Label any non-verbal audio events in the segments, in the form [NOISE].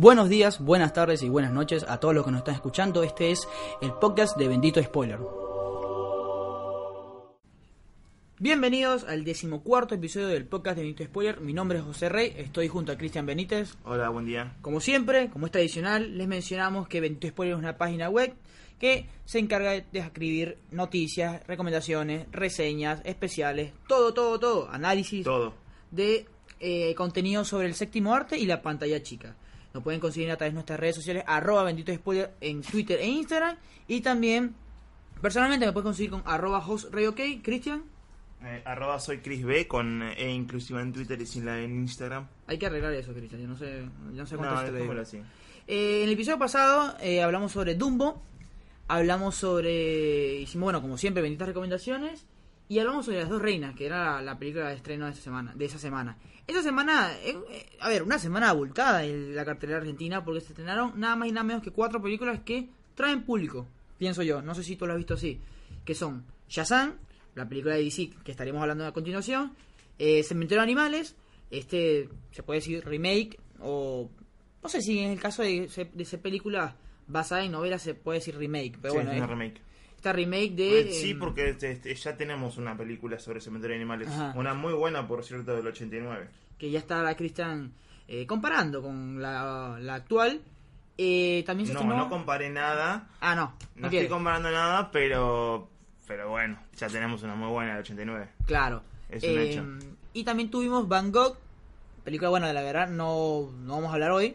Buenos días, buenas tardes y buenas noches a todos los que nos están escuchando. Este es el podcast de Bendito Spoiler. Bienvenidos al decimocuarto episodio del podcast de Bendito Spoiler. Mi nombre es José Rey, estoy junto a Cristian Benítez. Hola, buen día. Como siempre, como es tradicional, les mencionamos que Bendito Spoiler es una página web que se encarga de escribir noticias, recomendaciones, reseñas, especiales, todo, todo, todo, análisis Todo. de eh, contenido sobre el séptimo arte y la pantalla chica. Lo pueden conseguir a través de nuestras redes sociales, arroba bendito spoiler en Twitter e Instagram. Y también, personalmente, me puedes conseguir con arroba hostrayok, Cristian. Eh, arroba soy Chris B con E inclusiva en Twitter y sin la en Instagram. Hay que arreglar eso, Cristian. Yo no sé, yo no sé cuánto No, te lo digo. dejémoslo así. Eh, en el episodio pasado eh, hablamos sobre Dumbo, hablamos sobre, hicimos bueno como siempre benditas recomendaciones y hablamos sobre las dos reinas, que era la película de estreno de esa semana. De esa semana. Esta semana, eh, eh, a ver, una semana abultada en la cartelera argentina porque se estrenaron nada más y nada menos que cuatro películas que traen público, pienso yo. No sé si tú lo has visto así, que son Shazam, la película de DC que estaremos hablando a continuación, eh, Cementerio de Animales, este se puede decir remake o no sé si en el caso de, de esa película basada en novelas se puede decir remake, pero Sí, bueno, es una remake. Esta remake de Eh, sí, em, porque este, ya tenemos una película sobre cementerio de animales. Ajá. Una muy buena, por cierto, del 89. que ya está la Christian eh, comparando con la, la actual. Eh, también se No, estrenó- no comparé nada. Ah, no, No no estoy comparando nada, pero pero bueno, ya tenemos una muy buena del 89. Claro. Es un Eh, hecho. Y también tuvimos Van Gogh, película buena de la verdad, no, no vamos a hablar hoy.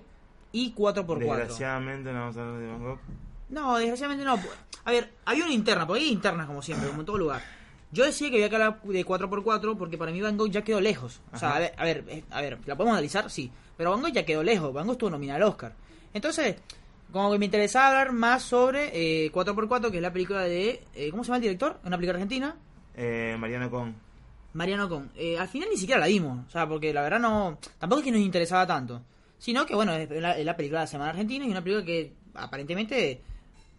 Y 4x4. Desgraciadamente no vamos a hablar de Van Gogh. No, desgraciadamente no. A ver, había una interna, porque hay internas como siempre, como en todo lugar. Yo decía que había que hablar de 4x4 porque para mí Van Gogh ya quedó lejos. O sea, a ver, a ver, eh, a ver, ¿la podemos analizar? Sí. Pero Van Gogh ya quedó lejos. Van Gogh estuvo nominado al Oscar. Entonces, como que me interesaba hablar más sobre eh, 4x4, que es la película de... eh, ¿Cómo se llama el director? Una película argentina. Eh, Mariano Con. Mariano Con. Eh, al final ni siquiera la vimos. O sea, porque la verdad no... Tampoco es que nos interesaba tanto. Sino que, bueno, es la, es la película de la Semana Argentina y una película que aparentemente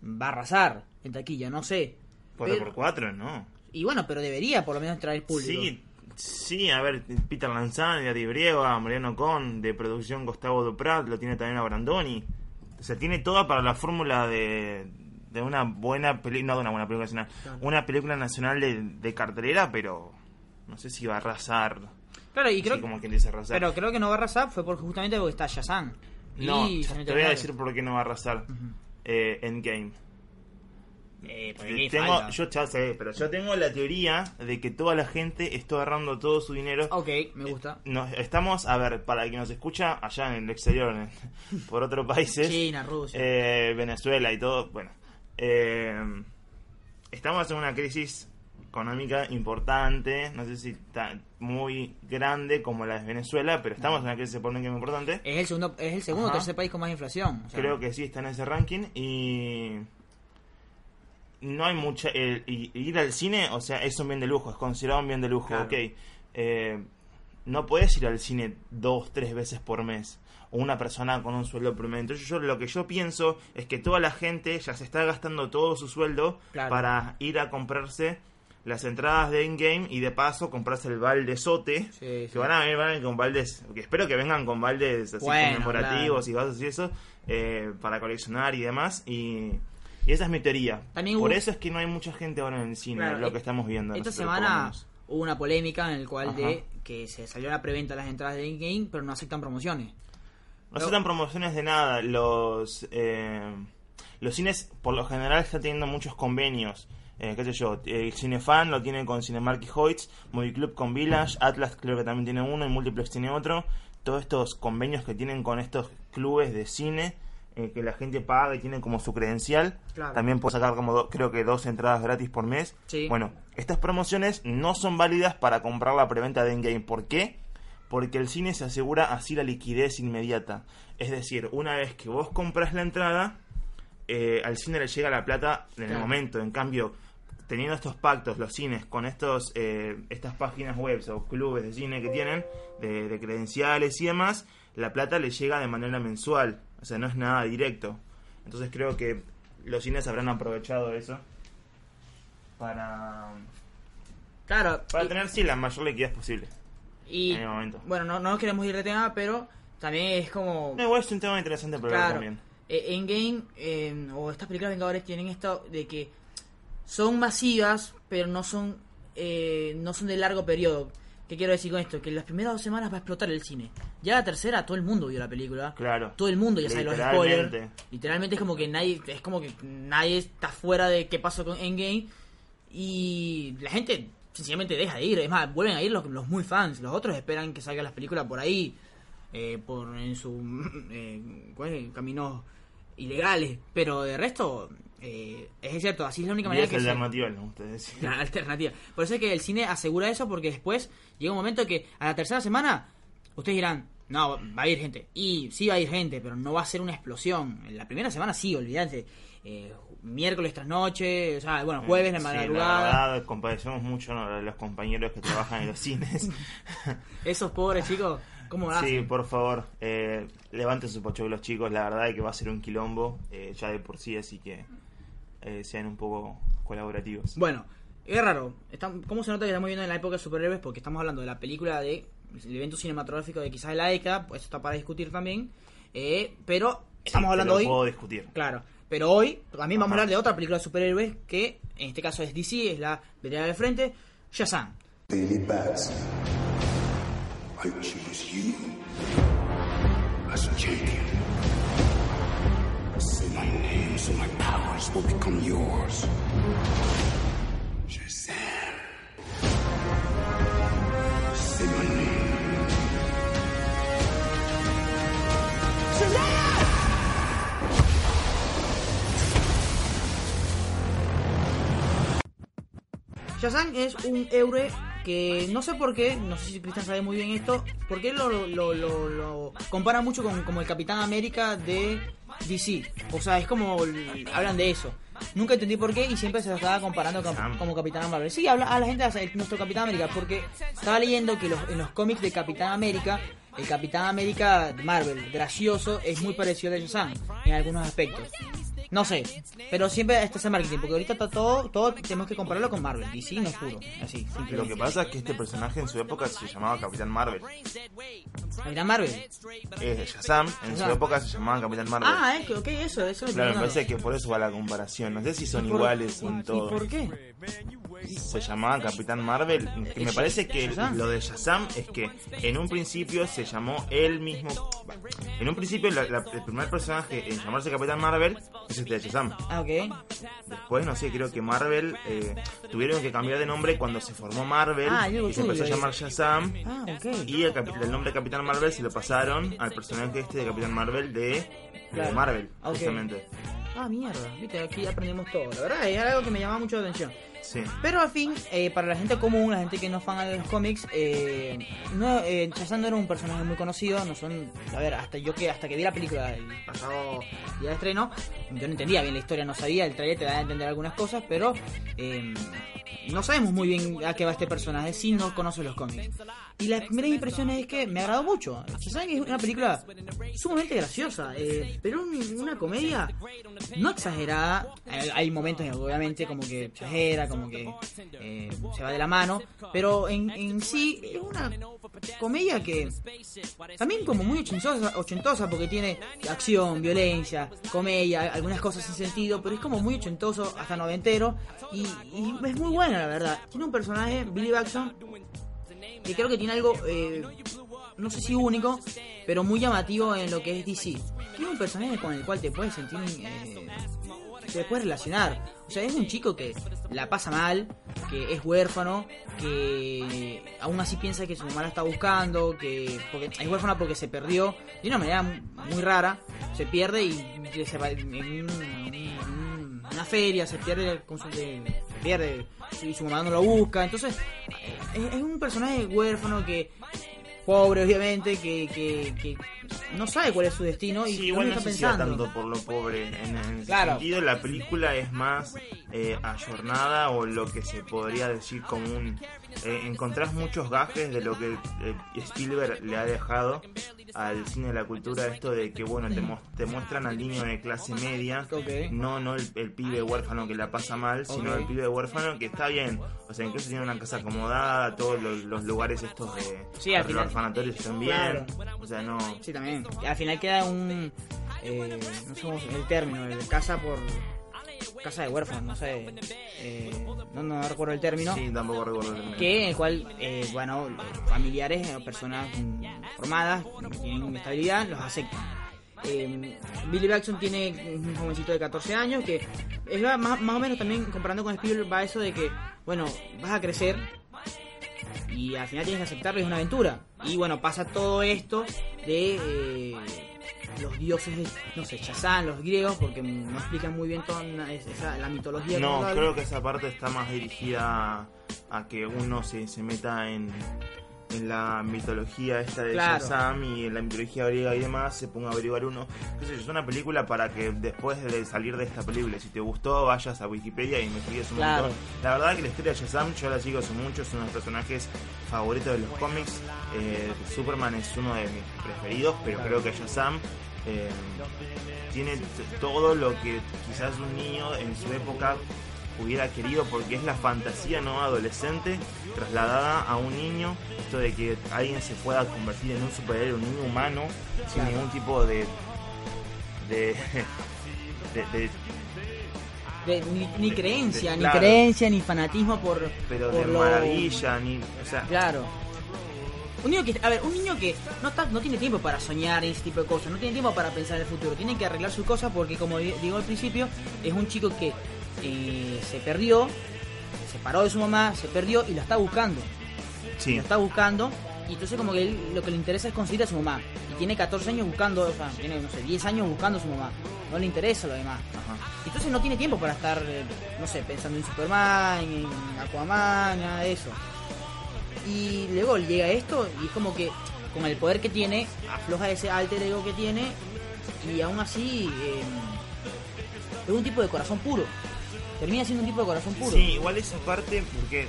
va a arrasar en taquilla, no sé. 4x4, no. Y bueno, pero debería por lo menos traer público. Sí, sí, a ver, Peter Lanzani, Ari Brieva, Mariano Con, de producción Gustavo Duprat, lo tiene también a Brandoni. O sea, tiene toda para la fórmula de, de una buena película, no de una buena película nacional, Claro. una película nacional de, de cartelera, pero no sé si va a arrasar. Claro, y creo como quien dice arrasar. Pero creo que no va a arrasar fue porque justamente porque está Shazam. no, Y te voy a de decir por qué no va a arrasar. Eh, Endgame. Eh, Tengo, falta. yo ya sé, pero yo tengo la teoría de que toda la gente está agarrando todo su dinero Ok, me gusta. Nos, estamos, a ver, para quien nos escucha allá en el exterior, en- [LAUGHS] por otros países, China, Rusia. eh, Venezuela y todo, bueno, eh, estamos en una crisis económica importante, no sé si tan muy grande como la de Venezuela, pero estamos en una crisis económica muy importante. Es el segundo, es el segundo o tercer país con más inflación. o sea, Creo que sí está en ese ranking y no hay mucha el- ir al cine, o sea, es un bien de lujo, es considerado un bien de lujo, Claro. ok. Eh, no puedes ir al cine dos, tres veces por mes o una persona con un sueldo promedio. Entonces yo lo que yo pienso es que toda la gente ya se está gastando todo su sueldo Claro. para ir a comprarse las entradas de in-game y de paso comprarse el balde sote Sí, sí. que van a venir van a venir con baldes que espero que vengan con baldes así Bueno, conmemorativos claro. y vasos y eso eh, para coleccionar y demás y, y esa es mi teoría También por hubo- eso es que no hay mucha gente ahora en el cine Claro, lo e- que estamos viendo Esta semana hubo una polémica en el cual Ajá. de que se salió a la preventa las entradas de in-game, pero no aceptan promociones. no dan promociones de nada los eh, los cines por lo general están teniendo muchos convenios eh, qué sé yo, el Cinefan lo tiene con Cinemark y Hoyts, Movie Club con Village, Atlas creo que también tiene uno y Multiplex tiene otro. Todos estos convenios que tienen con estos clubes de cine eh, que la gente paga y tiene como su credencial. Claro. También puede sacar como do- creo que dos entradas gratis por mes. Sí. Bueno, estas promociones no son válidas para comprar la preventa de Endgame. ¿Por qué? Porque el cine se asegura así la liquidez inmediata. Es decir, una vez que vos compras la entrada, eh, al cine le llega la plata en el momento. En cambio, teniendo estos pactos, los cines, con estos eh, estas páginas web o clubes de cine que tienen, de, de credenciales y demás, la plata le llega de manera mensual. O sea, no es nada directo. Entonces creo que los cines habrán aprovechado eso para, Claro, para y- tener, sí, la mayor liquidez posible y, en el momento. bueno, no, no queremos ir de tema, pero también es como... No, igual es un tema interesante Claro. también. Eh, Endgame eh, o estas películas Vengadores tienen esto de que son masivas, pero no son eh, no son de largo periodo. ¿Qué quiero decir con esto? Que las primeras dos semanas va a explotar el cine. Ya la tercera, todo el mundo vio la película. Claro. Todo el mundo ya sabe los spoilers. Literalmente es como que nadie es como que nadie está fuera de qué pasó con Endgame y la gente sencillamente deja de ir. Es más, vuelven a ir los, los muy fans. Los otros esperan que salgan las películas por ahí, eh, por en su [LAUGHS] eh, ¿cuál es? caminos ilegales. Pero de resto, eh, es cierto, así es la única Y manera es que se- alternativa, ¿no? Ustedes [LAUGHS] la alternativa. Por eso es que el cine asegura eso porque después llega un momento que a la tercera semana ustedes dirán, no, va a ir gente. Y sí va a ir gente, pero no va a ser una explosión. En la primera semana sí, olvídate. Eh, miércoles tras noche, o sea, bueno, jueves, la Sí, madrugada. la verdad, compadecemos mucho a los compañeros que trabajan en los cines. [LAUGHS] Esos pobres chicos, ¿cómo sí, hacen? por favor, eh, levanten su pocho los chicos. La verdad es que va a ser un quilombo eh, ya de por sí, así que eh, sean un poco colaborativos. Bueno, es raro. Está- ¿Cómo se nota que estamos viviendo en la época de superhéroes? Porque estamos hablando de la película de el evento cinematográfico de quizás de la década, pues eso está para discutir también. Eh, pero estamos Sí, hablando hoy lo puedo discutir. Claro, pero hoy también vamos a Ajá. hablar de otra película de superhéroes que en este caso es DC, es la vereda del frente, Shazam. Daily Bats. I choose you as a champion. Say my name so my powers will become yours. Shazam. Say my name. Shazam es un héroe que no sé por qué, no sé si Cristian sabe muy bien esto, porque lo, lo, lo, lo compara mucho con como el Capitán América de DC. O sea, es como hablan de eso. Nunca entendí por qué y siempre se lo estaba comparando con, como Capitán Marvel. Sí, habla a la gente hace nuestro Capitán América porque estaba leyendo que los, en los cómics de Capitán América, el Capitán América de Marvel, gracioso, es muy parecido a Shazam en algunos aspectos. No sé, pero siempre está ese marketing, porque ahorita está todo, todo tenemos que compararlo con Marvel, DC no es puro, así, Lo simplemente. que pasa es que este personaje en su época se llamaba Capitán Marvel. Capitán Marvel. Eh, Shazam en su época se llamaba Capitán Marvel. Ah, es que, ok, eso, eso Claro, me parece que por eso va la comparación. No sé si son ¿Y iguales y- en ¿Y todo. por qué? Se llamaba Capitán Marvel. Que me parece que Shazam. lo de Shazam es que en un principio se llamó él mismo. En un principio, la- la- el primer personaje en llamarse Capitán Marvel es este de Shazam. Ah, ok. Después, no sé, creo que Marvel eh, tuvieron que cambiar de nombre cuando se formó Marvel Ah, algo y se empezó a turbio llamar Shazam. Ah, ok. Y el, capi- el nombre de Capitán Marvel se lo pasaron al personaje este de Capitán Marvel de, de Claro. Marvel, Ok. justamente. Ah, mierda, viste, aquí aprendemos todo. La verdad, es algo que me llama mucho la atención. Pero al fin, eh, para la gente común, la gente que no es fan de los cómics, eh, no, eh, era un personaje muy conocido. No son, a ver, hasta yo que hasta que vi la película el pasado día de estreno, yo no entendía bien la historia, no sabía. El trailer te da a entender algunas cosas, pero eh, no sabemos muy bien a qué va este personaje si no conoces los cómics. Y las primeras impresiones es que me agradó mucho. Shazam es una película sumamente graciosa, eh, pero un- una comedia no exagerada. Hay, hay momentos, obviamente, como que exagera, como que eh, se va de la mano, pero en, sí es una comedia que también como muy ochentosa, ochentosa porque tiene acción, violencia, comedia, algunas cosas sin sentido, pero es como muy ochentoso, hasta noventero, y, y es muy buena la verdad. Tiene un personaje, Billy Batson, que creo que tiene algo, eh, no sé si único, pero muy llamativo en lo que es DC. Tiene un personaje con el cual te puedes sentir, eh, te puedes relacionar. O sea, es un chico que la pasa mal, que es huérfano, que aún así piensa que su mamá la está buscando, que porque es huérfano porque se perdió de una manera muy rara, se pierde y se va en un- un- una feria, se pierde con su, se pierde y su mamá no lo busca, entonces es, un personaje huérfano que pobre obviamente que, que no sabe cuál es su destino y Sí, igual no está tanto por lo pobre. En, Claro. sentido, la película es más eh, ayornada o lo que se podría decir como un... eh, encontrás muchos gajes de lo que eh, Spielberg le ha dejado al cine de la cultura, esto de que, bueno, te, mu- te muestran al niño de clase media, no no el, el pibe huérfano que la pasa mal, sino el pibe huérfano que está bien, o sea, incluso tiene una casa acomodada, todos los, los lugares estos de Sí, los orfanatorios están bien, Claro. o sea, no... Sí, también. Y al final queda un. Eh, no sé el término, el casa por. Casa de huérfanos, no sé. eh, no, no recuerdo el término. Sí, tampoco recuerdo el término. que en el cual, eh, bueno, familiares o personas formadas, que tienen estabilidad, los aceptan. Eh, Billy Batson tiene un jovencito de 14 años que es más, más o menos también comparando con Spielberg va eso de que, bueno, vas a crecer y al final tienes que aceptarlo, es una aventura. Y bueno, pasa todo esto de eh, los dioses, de, no sé, Shazam, los griegos, porque no explican muy bien toda esa, la mitología. No, creo que esa parte está más dirigida a, a que uno se, se meta en, en la mitología esta de Claro. Shazam y en la mitología griega y demás, se ponga a averiguar uno. Qué sé yo, es una película para que después de salir de esta película, si te gustó, vayas a Wikipedia y investigues un Claro. montón. La verdad que la historia de Shazam yo la sigo hace mucho, es uno de los personajes favoritos de los cómics. Eh, Superman es uno de mis preferidos, pero creo que Shazam eh, tiene todo lo que quizás un niño en su época hubiera querido porque es la fantasía no adolescente trasladada a un niño esto de que alguien se pueda convertir en un superhéroe un niño humano sin Claro. ningún tipo de de, [LAUGHS] de- de- De- ni, ni creencia, de- ni claro. creencia, ni fanatismo por. pero por de lo- maravilla ni o sea Claro. Un niño que, a ver, un niño que no está, no tiene tiempo para soñar ese tipo de cosas, no tiene tiempo para pensar en el futuro, tiene que arreglar sus cosas porque como di- digo al principio, es un chico que eh, se perdió, se separó de su mamá, se perdió y la está buscando. sí Lo está buscando y entonces como que él lo que le interesa es conseguir a su mamá. Y tiene 14 años buscando, o sea, tiene, no sé, 10 años buscando a su mamá. No le interesa lo demás. Ajá. Entonces no tiene tiempo para estar, eh, no sé, pensando en Superman, en Aquaman, nada de eso. Y luego llega esto y es como que con el poder que tiene, afloja ese alter ego que tiene y aún así eh, es un tipo de corazón puro. Termina siendo un tipo de corazón puro. Sí, igual esa parte, porque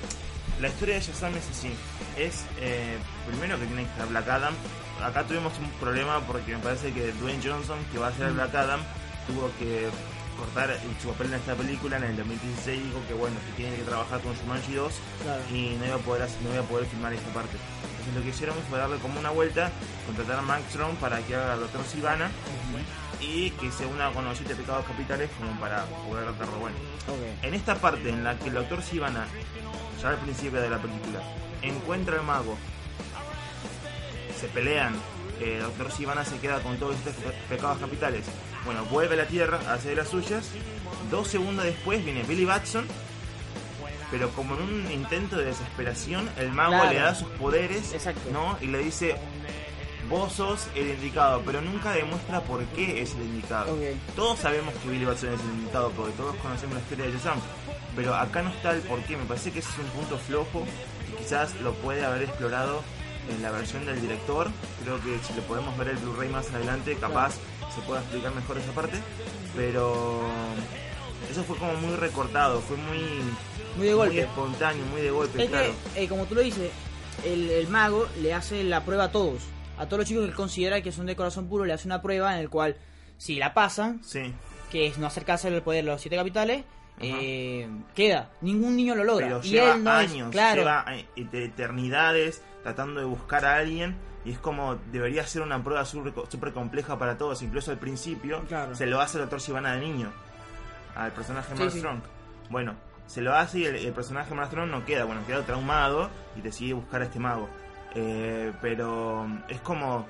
la historia de Shazam es así. Es, eh, primero que tiene que estar Black Adam. Acá tuvimos un problema porque me parece que Dwayne Johnson, que va a ser Black Adam, tuvo que cortar su papel en esta película en el 2016 dijo que bueno que tiene que trabajar con Shumanji 2 Claro. y no iba a poder hacer- no iba a poder filmar esta parte entonces lo que hicieron fue darle como una vuelta contratar a Max Strong para que haga al Doctor Sivana y que se una con los siete pecados capitales como para poder darlo bueno en esta parte en la que el doctor Sivana, ya al principio de la película, encuentra al mago, se pelean, el doctor Sivana se queda con todos estos pe- pecados capitales. Bueno, vuelve a la Tierra a hacer las suyas. Dos segundos después viene Billy Batson, pero como en un intento de desesperación, el mago Claro. le da sus poderes, Exacto. ¿no? Y le dice, vos sos el indicado, pero nunca demuestra por qué es el indicado. Todos sabemos que Billy Batson es el indicado porque todos conocemos la historia de Shazam. Pero acá no está el por qué. Me parece que ese es un punto flojo y quizás lo puede haber explorado en la versión del director. Creo que si lo podemos ver el Blu-ray más adelante, capaz se pueda explicar mejor esa parte. Pero eso fue como muy recortado, fue muy, Muy de golpe. espontáneo, muy de golpe, Es claro. que, eh, como tú lo dices, el, el mago le hace la prueba a todos. A todos los chicos que él considera que son de corazón puro, le hace una prueba en el cual, si la pasan, Sí. que es no acercarse al poder de los siete capitales, eh, queda. Ningún niño lo logra. pero y lleva él no es- años, claro, lleva eh, de eternidades tratando de buscar a alguien y es como debería ser una prueba súper compleja para todos, incluso al principio Claro. se lo hace el doctor Sivana de niño al personaje Sí, Mark sí. Strong. Bueno, se lo hace y el, el personaje Mark Strong no queda, bueno, queda traumado y decide buscar a este mago. Eh, pero es como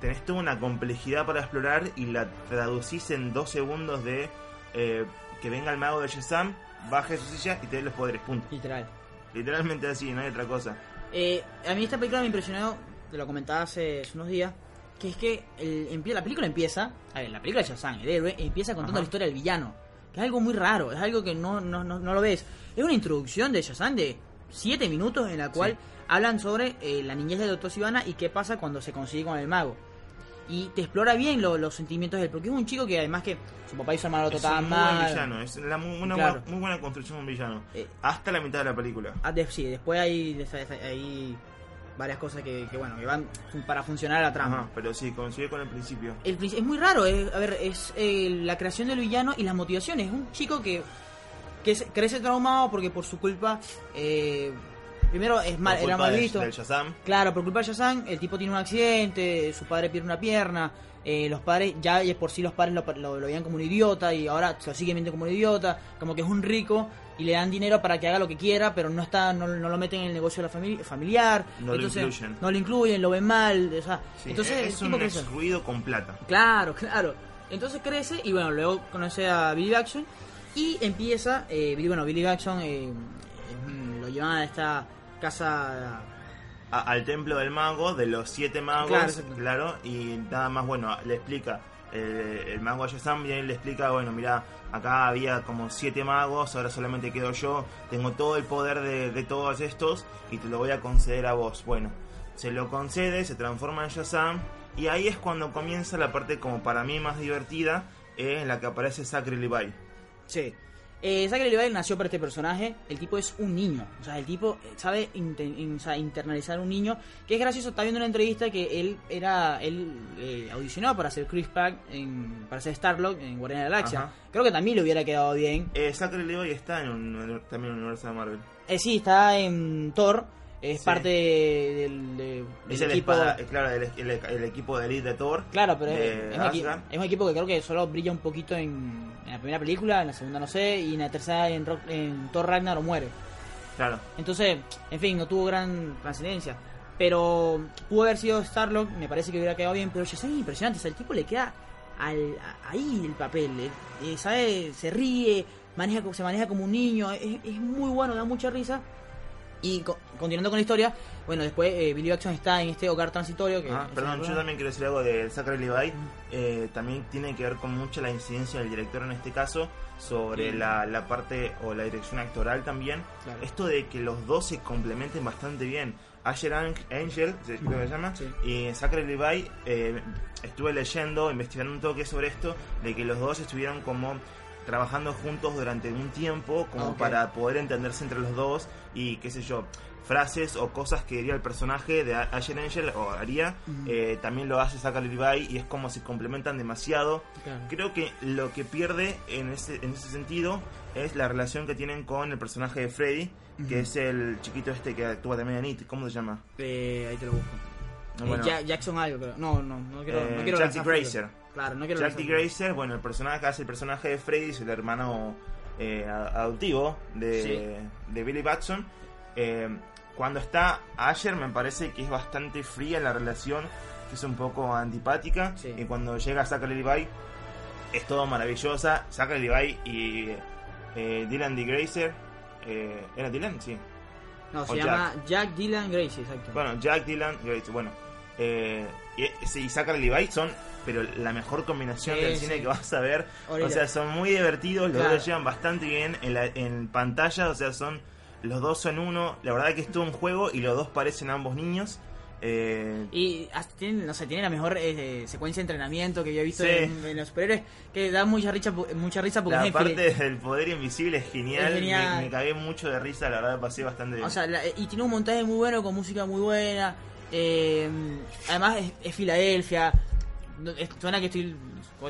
tenés toda una complejidad para explorar y la traducís en dos segundos de eh, que venga el mago de Shazam, baje su silla y te dé los poderes, punto. literal. Literalmente así, no hay otra cosa. Eh, a mí esta película me impresionó, te lo comentaba hace, hace unos días, que es que el, la película empieza, a ver, la película de Shazam, el héroe, empieza contando Ajá. la historia del villano. Que es algo muy raro, es algo que no, no, no, no lo ves. Es una introducción de Shazam de 7 minutos en la cual Sí. hablan sobre eh, la niñez del Dr. Sivana y qué pasa cuando se consigue con el mago. Y te explora bien lo- los sentimientos de él, porque es un chico que además que su papá total un muy buen mal. villano, es la mu- una Claro. buena- muy buena construcción de un villano. Eh, Hasta la mitad de la película. Ah, de- sí, después hay, hay varias cosas que, que, bueno, que van para funcionar la trama. Ajá, pero sí, coincide con el principio. El es muy raro, es, a ver, es eh, la creación del villano y las motivaciones. Es un chico que, que se- crece traumado porque por su culpa eh, primero es mal, era mal visto. del. Claro, por culpa de Shazam, el tipo tiene un accidente, su padre pierde una pierna, eh, los padres, ya de por sí los padres lo, lo, lo veían como un idiota y ahora lo siguen viendo como un idiota, como que es un rico y le dan dinero para que haga lo que quiera, pero no está no, no lo meten en el negocio de la familia familiar, No lo entonces incluyen. no lo incluyen, lo ven mal, o sea, Sí, entonces es, el es tipo un crece. excluido con plata. Claro, [LAUGHS] claro. Entonces crece y bueno, luego conoce a Billy Jackson y empieza, eh, Billy- bueno, Billy Jackson eh, lo llevan a esta casa A- al templo del mago, de los siete magos, Claro, y nada más, bueno, le explica, eh, el mago a Shazam y le explica, bueno, mira, acá había como siete magos, ahora solamente quedo yo, tengo todo el poder de, de todos estos y te lo voy a conceder a vos. Bueno, se lo concede, se transforma en Shazam y ahí es cuando comienza la parte como para mí más divertida, eh, en la que aparece Zachary Levi. Sí. Eh, Zachary Levi nació para este personaje. El tipo es un niño. O sea, el tipo eh, sabe inte- in- o sea, internalizar un niño. Que es gracioso. Está viendo una entrevista que él era. Él eh, audicionó para ser Chris Pratt. En, para ser Starlock en Guardianes de la Galaxia. Ajá. Creo que también le hubiera quedado bien. Eh, Zachary Levi está en un, también en el universo de Marvel. Eh, sí, está en Thor. Es Sí. parte del, de- del Es el, equipo. espada- claro, el, el- el equipo de elite de Thor. Claro, pero es, es un equipo que creo que solo brilla un poquito en, en la primera película, en la segunda no sé, y en la tercera en, Rock- en Thor Ragnarok muere. Claro. Entonces, en fin, no tuvo gran trascendencia. Pero pudo haber sido Starlock, me parece que hubiera quedado bien. Pero Shazam es impresionante, o sea, el tipo le queda al, a- ahí el papel. eh, eh, ¿Sabe? Se ríe, maneja, se maneja como un niño, es, es muy bueno, da mucha risa. Y co- continuando con la historia, bueno, después eh, Billy Jackson está en este hogar transitorio. Que Ah, perdón, yo también quiero decir algo de Zachary Levi. Eh, también tiene que ver con mucho la incidencia del director en este caso sobre la, la parte o la dirección actoral también. Claro. Esto de que los dos se complementen bastante bien. Asher Ang- Angel, ¿se- creo que se llama, Sí. y Zachary Levi, eh, estuve leyendo, investigando un toque sobre esto, de que los dos estuvieron como trabajando juntos durante un tiempo, como para poder entenderse entre los dos y qué sé yo, frases o cosas que diría el personaje de A- Asher Angel o haría, eh, también lo hace Zachary Levi y es como se complementan demasiado. Claro. Creo que lo que pierde en ese, en ese sentido es la relación que tienen con el personaje de Freddy, que es el chiquito este que actúa también en It, ¿cómo se llama? Eh, ahí te lo busco. No, bueno, Ja- Jackson algo, creo. No, no, no quiero. Eh, no quiero Jack D. Grazer. Claro, no quiero Jack D. Grazer, bueno, el personaje que hace el personaje de Freddy es el hermano eh, a- adoptivo de, Sí. de Billy Batson. Eh, cuando está Asher me parece que es bastante fría la relación, que es un poco antipática. Sí. Y cuando llega Zachary Levi es todo maravillosa. Zachary Levi y eh, Dylan D. Grazer. eh, ¿Era Dylan? Sí. No, se O llama Jack Dylan Gracie, exacto. Bueno, Jack Dylan Grazer. Bueno, eh, y, y Zachary Levi son pero la mejor combinación Sí, del sí. cine que vas a ver. O sea, son muy divertidos, los Claro. dos llevan bastante bien en, la, en pantalla, o sea, son los dos son uno. La verdad que es todo un juego y los dos parecen ambos niños. Eh, Y hasta tienen, no sé, tienen la mejor eh, secuencia de entrenamiento que yo he visto Sí. en, en los superhéroes, que da mucha risa, mucha risa porque la parte del poder invisible es genial, Es genial. Me, me cagué mucho de risa, la verdad pasé bastante bien. O sea, la- y tiene un montaje muy bueno, con música muy buena. Eh, además es, es Filadelfia. Es- suena que estoy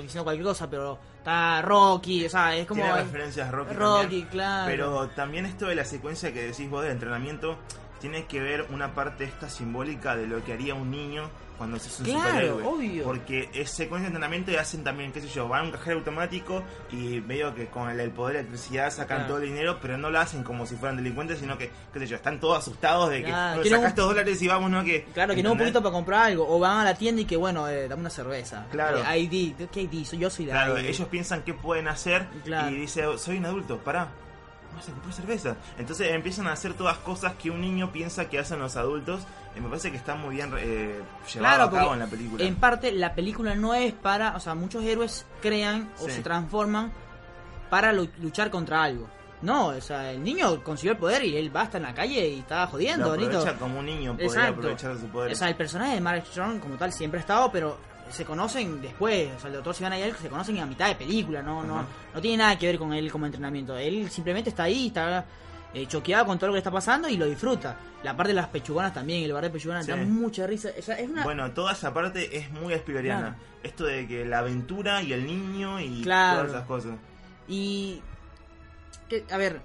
diciendo cualquier cosa, pero está Rocky, o sea, es como... Tiene referencias a Rocky, Rocky, también. claro. Pero también esto de la secuencia que decís vos del entrenamiento tiene que ver una parte esta simbólica de lo que haría un niño cuando se es un Claro, superhéroe. obvio. Porque es secuencia de entrenamiento y hacen también, qué sé yo, van a un cajero automático y veo que con el, el poder de electricidad sacan Claro. todo el dinero, pero no lo hacen como si fueran delincuentes, sino que, qué sé yo, están todos asustados de que Claro, "No, un- estos dólares y vamos, ¿no? Que, Claro, que no un poquito para comprar algo. O van a la tienda y que, bueno, eh, dame una cerveza. Claro. Eh, ID, ¿qué ID? Soy- Yo soy la Claro, ID. ellos piensan qué pueden hacer y dice, soy un adulto, pará, vas a comprar cerveza. Entonces empiezan a hacer todas cosas que un niño piensa que hacen los adultos y me parece que está muy bien eh, llevado Claro, a cabo en la película. en parte la película no es para, o sea, muchos héroes crean o Sí. se transforman para lu- luchar contra algo. No, o sea, el niño consiguió el poder y él va hasta en la calle y está jodiendo, Lo aprovecha bonito. como un niño, Exacto. aprovechar su poder. O sea, el personaje de Mark Strong como tal siempre ha estado, pero se conocen después. O sea, el doctor Sivana y él se conocen a mitad de película, no, no, no tiene nada que ver con él como entrenamiento. Él simplemente está ahí, está eh, choqueado con todo lo que está pasando y lo disfruta. La parte de las pechugonas también, el bar de pechugonas Sí. da mucha risa. O sea, es una... Bueno, toda esa parte es muy espiloriana. Claro. Esto de que la aventura y el niño y Claro. todas esas cosas. Y. Que, a ver.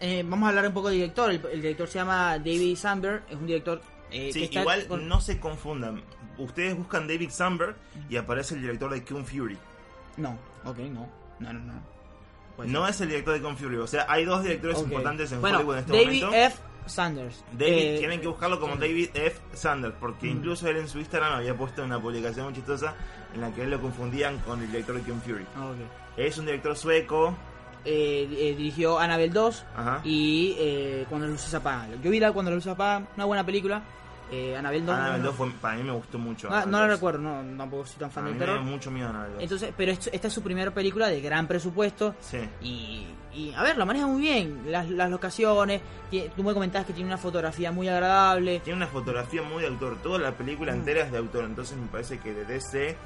eh, vamos a hablar un poco del director. El, el director se llama David Sandberg, es un director eh, Sí, que está igual con- no se confundan. Ustedes buscan David Sandberg y aparece el director de Kung Fury. No, ok, no. No, no, no. No es el director de Kung Fury. O sea, hay dos directores importantes en bueno, Hollywood en este David momento. F. Sanders. David, Eh, tienen que buscarlo como David F. Sanders, porque Mm. incluso él en su Instagram había puesto una publicación muy chistosa en la que él lo confundían con el director de Kung Fury. ah, ok. Es un director sueco. Eh, eh, dirigió Annabelle 2 Ajá. y eh, Cuando las luces apagan. Yo vi la Cuando las luces apagan, una buena película. Eh, Annabelle 2. Annabelle no, 2 fue- para mí me gustó mucho. no, no Annabelle la 2. recuerdo, no, tampoco soy tan A fan del me dio terror. mucho miedo Annabelle 2. Entonces, pero esto- esta es su primera película de gran presupuesto. sí. Y, y, a ver, lo maneja muy bien. Las, las locaciones, tú me comentabas que tiene una fotografía muy agradable. Tiene una fotografía muy de autor. Toda la película Mm. entera es de autor. Entonces me parece que de DC,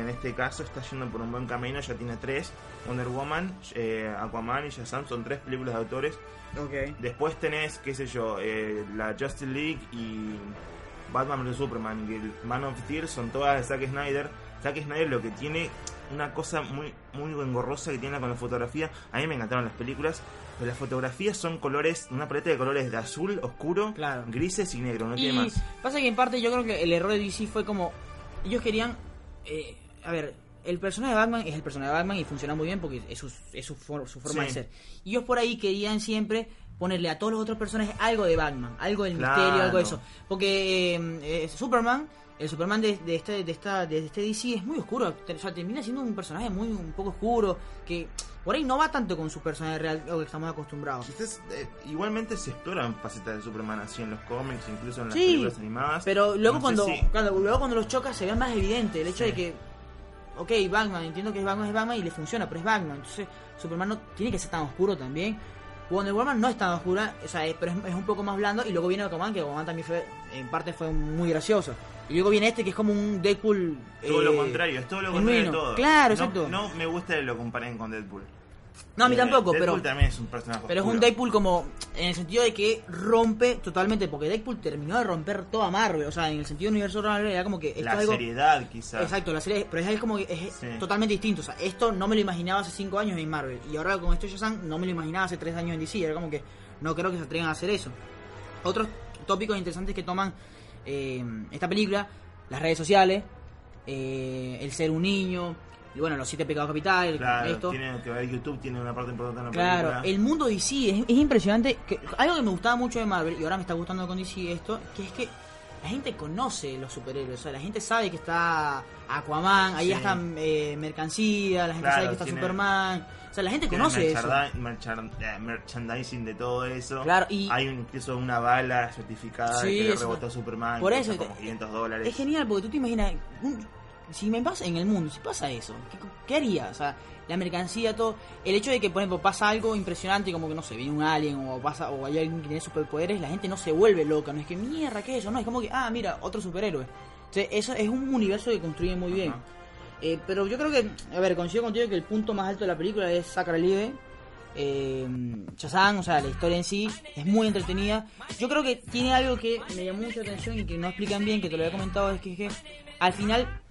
en este caso, está yendo por un buen camino. Ya tiene tres. Wonder Woman, eh, Aquaman y Shazam son tres películas de autores. Ok. Después tenés, qué sé yo, eh, la Justice League y Batman vs Superman y el Man of Steel son todas de Zack Snyder. Zack Snyder lo que tiene una cosa muy muy engorrosa que tiene con la fotografía. A mí me encantaron las películas. Pero las fotografías son colores, una paleta de colores de azul, oscuro, Claro. grises y negro, no Y tiene más. pasa que en parte yo creo que el error de DC fue como. Ellos querían. eh, a ver, el personaje de Batman es el personaje de Batman y funciona muy bien porque es su, es su, for- su forma Sí. de ser. Y ellos por ahí querían siempre ponerle a todos los otros personajes algo de Batman, algo del Claro. misterio, algo de eso. Porque eh, eh, Superman. El Superman de, de este, de, esta, de este DC es muy oscuro, o sea, termina siendo un personaje muy un poco oscuro, que por ahí no va tanto con su personaje real, lo que estamos acostumbrados. Quizás eh, igualmente se exploran facetas de Superman así en los cómics, incluso en las Sí, películas animadas. Pero luego No cuando, si- cuando luego cuando los chocas se ve más evidente el hecho Sí. de que ok, Batman, entiendo que es Batman es Batman y le funciona, pero es Batman. Entonces, Superman no tiene que ser tan oscuro también. Wonder Woman no es tan oscura, o sea, es- pero es, es un poco más blando. Y luego viene Aquaman, que Aquaman también fue, en parte fue muy gracioso. Y luego viene este que es como un Deadpool. Todo lo eh, contrario, es todo lo contrario de todo. Claro, No- exacto. No, me gusta que lo comparen con Deadpool. No, a mí Eh, tampoco, Deadpool pero. también es un personaje Pero es un. Deadpool como en el sentido de que rompe totalmente, porque Deadpool terminó de romper toda Marvel, o sea, en el sentido del universo de Marvel era como que esto La es algo seriedad, quizás. Exacto, la serie, pero es como que es Sí. totalmente distinto. O sea, esto no me lo imaginaba hace 5 años en Marvel. Y ahora con esto Shazam no me lo imaginaba hace 3 años en DC. Era como que no creo que se atrevan a hacer eso. Otros tópicos interesantes que toman eh, esta película, las redes sociales, eh, el ser un niño, y bueno, los siete pecados capitales, Claro, esto. tiene que ver YouTube, tiene una parte importante en la Claro, película. el mundo DC es, es impresionante. Que, algo que me gustaba mucho de Marvel, y ahora me está gustando con DC esto, que es que la gente conoce los superhéroes. O sea, la gente sabe que está Aquaman, ahí Sí. está eh, mercancía, la gente Claro, sabe que está tiene- Superman. O sea, la gente conoce eso. eh, merchandising de todo eso. Claro, y- Hay incluso una bala certificada Sí, que le rebotó a Superman. por eso, como 500 dólares. Es genial porque tú te imaginas, un- si me pasa en el mundo, si pasa eso, ¿qué, qué haría? O sea, la mercancía, todo. El hecho de que, por ejemplo, pasa algo impresionante, como que no sé, viene un alien o pasa o hay alguien que tiene superpoderes, la gente no se vuelve loca, no es que mierda, ¿qué es eso? No, es como que, ah, mira, otro superhéroe. O sea, eso es un universo que construyen muy bien. Eh, pero yo creo que, a ver, coincido contigo que el punto más alto de la película es Sacra Libre. Eh, Shazam, o sea, la historia en sí es muy entretenida. Yo creo que tiene algo que me llamó mucha atención y que no explican bien, que te lo había comentado, es que, es que al final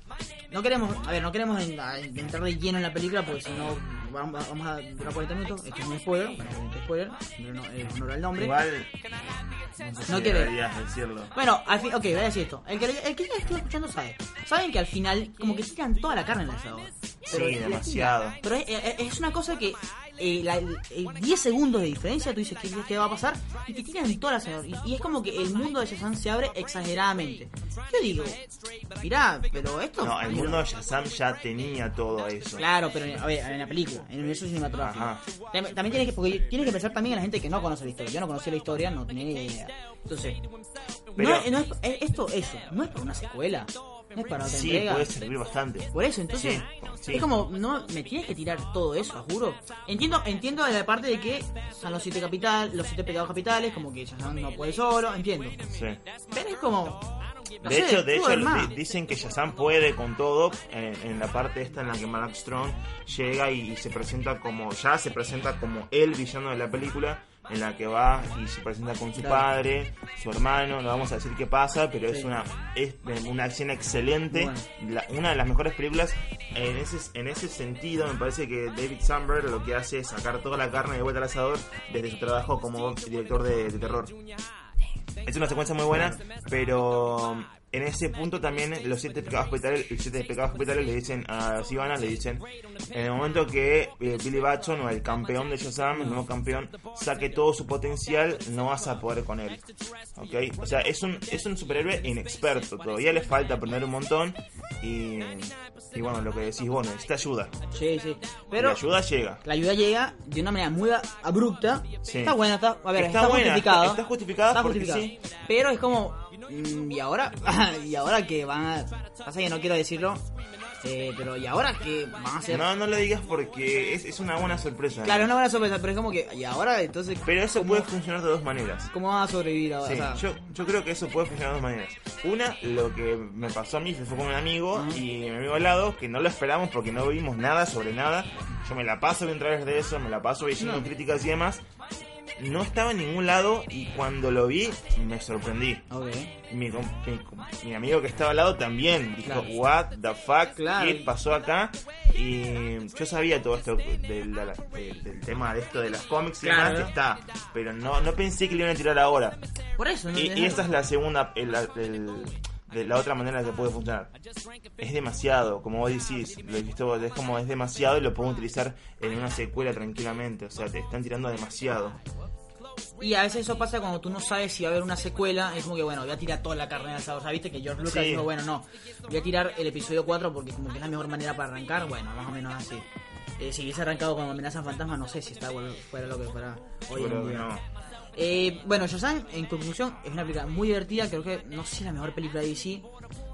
no queremos, a ver, no queremos entrar de lleno en la película porque si no vamos, vamos a durar 40 minutos. Esto es un spoiler, bueno, obviamente spoiler, pero no, eh, honor al nombre. Igual. No sé No que deberías decirlo. Bueno, al fin, ok, voy a decir esto. El que, el que estuvo escuchando sabe. Saben que al final, como que tiran toda la carne en el asador. Pero Sí, demasiado. Pero es, es- una cosa que eh, la- el 10 segundos de diferencia, tú dices, ¿qué, qué va a pasar? Y te tiran toda la asador. Y, y es como que el mundo de Shazam se abre exageradamente. Yo digo, mirá, pero esto... No, el mundo de Shazam ya tenía todo eso. Claro, pero a ver, en la película, en el universo cinematográfico. Ajá. Tam- También tienes que, porque tienes que pensar también en la gente que no conoce la historia. Yo no conocí la historia, no tenía ni idea. Entonces, Pero- no, no es, es- esto, eso, no es para una secuela, no es para otra Sí, entrega. puede servir bastante. Por eso, entonces, Sí, sí. es como, no, me tienes que tirar todo eso, juro. Entiendo, entiendo de la parte de que son los siete capital, los siete pecados capitales, como que Shazam no puede solo, entiendo. Pero es como, no de sé, hecho, de hecho di- dicen que Shazam puede con todo en, en la parte esta en la que Mark Strong llega y, y se presenta como ya se presenta como el villano de la película en la que va y se presenta con su Claro. padre, su hermano, no vamos a decir qué pasa, pero es una es una acción excelente, Bueno. la- una de las mejores películas en ese en ese sentido me parece que David Samberg lo que hace es sacar toda la carne de vuelta al asador desde su trabajo como director de, de terror. Es una secuencia muy buena, pero en ese punto también los siete pecados capitales, los siete pecados capitales le dicen a Sivana, le dicen, en el momento que eh, Billy Batson o el campeón de Shazam, el nuevo campeón, saque todo su potencial, no vas a poder con él. ¿Ok? O sea, es un, es un superhéroe inexperto, todavía le falta aprender un montón y, y bueno, lo que decís vos, necesita ayuda. Sí, sí. la Pero ayuda llega. la ayuda llega de una manera muy abrupta. Sí. Está buena, está, a ver, Está está, buena, justificado. está- está justificada Está porque sí. Pero es como, ¿y ahora? [LAUGHS] ¿Y ahora que van a...? Pasa que no quiero decirlo, eh, pero ¿y ahora que van a hacer? No, no lo digas porque es, es una buena sorpresa. Claro, es una buena sorpresa, pero es como que, ¿y ahora entonces Pero eso puede funcionar de dos maneras. cómo van a sobrevivir ahora? Sí, O sea, yo, yo creo que eso puede funcionar de dos maneras. Una, lo que me pasó a mí fue con un amigo y mi amigo al lado, que no lo esperamos porque no vimos nada sobre nada. Yo me la paso a través de eso, me la paso leyendo No. críticas y demás. No estaba en ningún lado y cuando lo vi me sorprendí. Mi, amigo que estaba al lado también dijo, Claro. what the fuck, Claro. ¿qué pasó acá? Y yo sabía todo esto del, tema de esto de las cómics y demás que está, pero no, no pensé que le iban a tirar ahora. Por eso, ¿no? Y, y esta es la segunda, el- el- de la otra manera que puede funcionar. Es demasiado, como vos decís, lo dijiste vos, es como es demasiado y lo podemos utilizar en una secuela tranquilamente, o sea, te están tirando demasiado. Y a veces eso pasa cuando tú no sabes si va a haber una secuela. Es como que, bueno, voy a tirar toda la carne al asador. O sea, viste que George Lucas Sí. dijo, bueno, no, voy a tirar el episodio 4 porque como que es la mejor manera para arrancar. Bueno, más o menos así. Eh, si hubiese arrancado con Amenaza Fantasma, no sé si está bueno, fuera lo que fuera hoy en día. no. Eh, bueno, Shazam, en conclusión, es una película muy divertida. Creo que, no sé si es la mejor película de DC,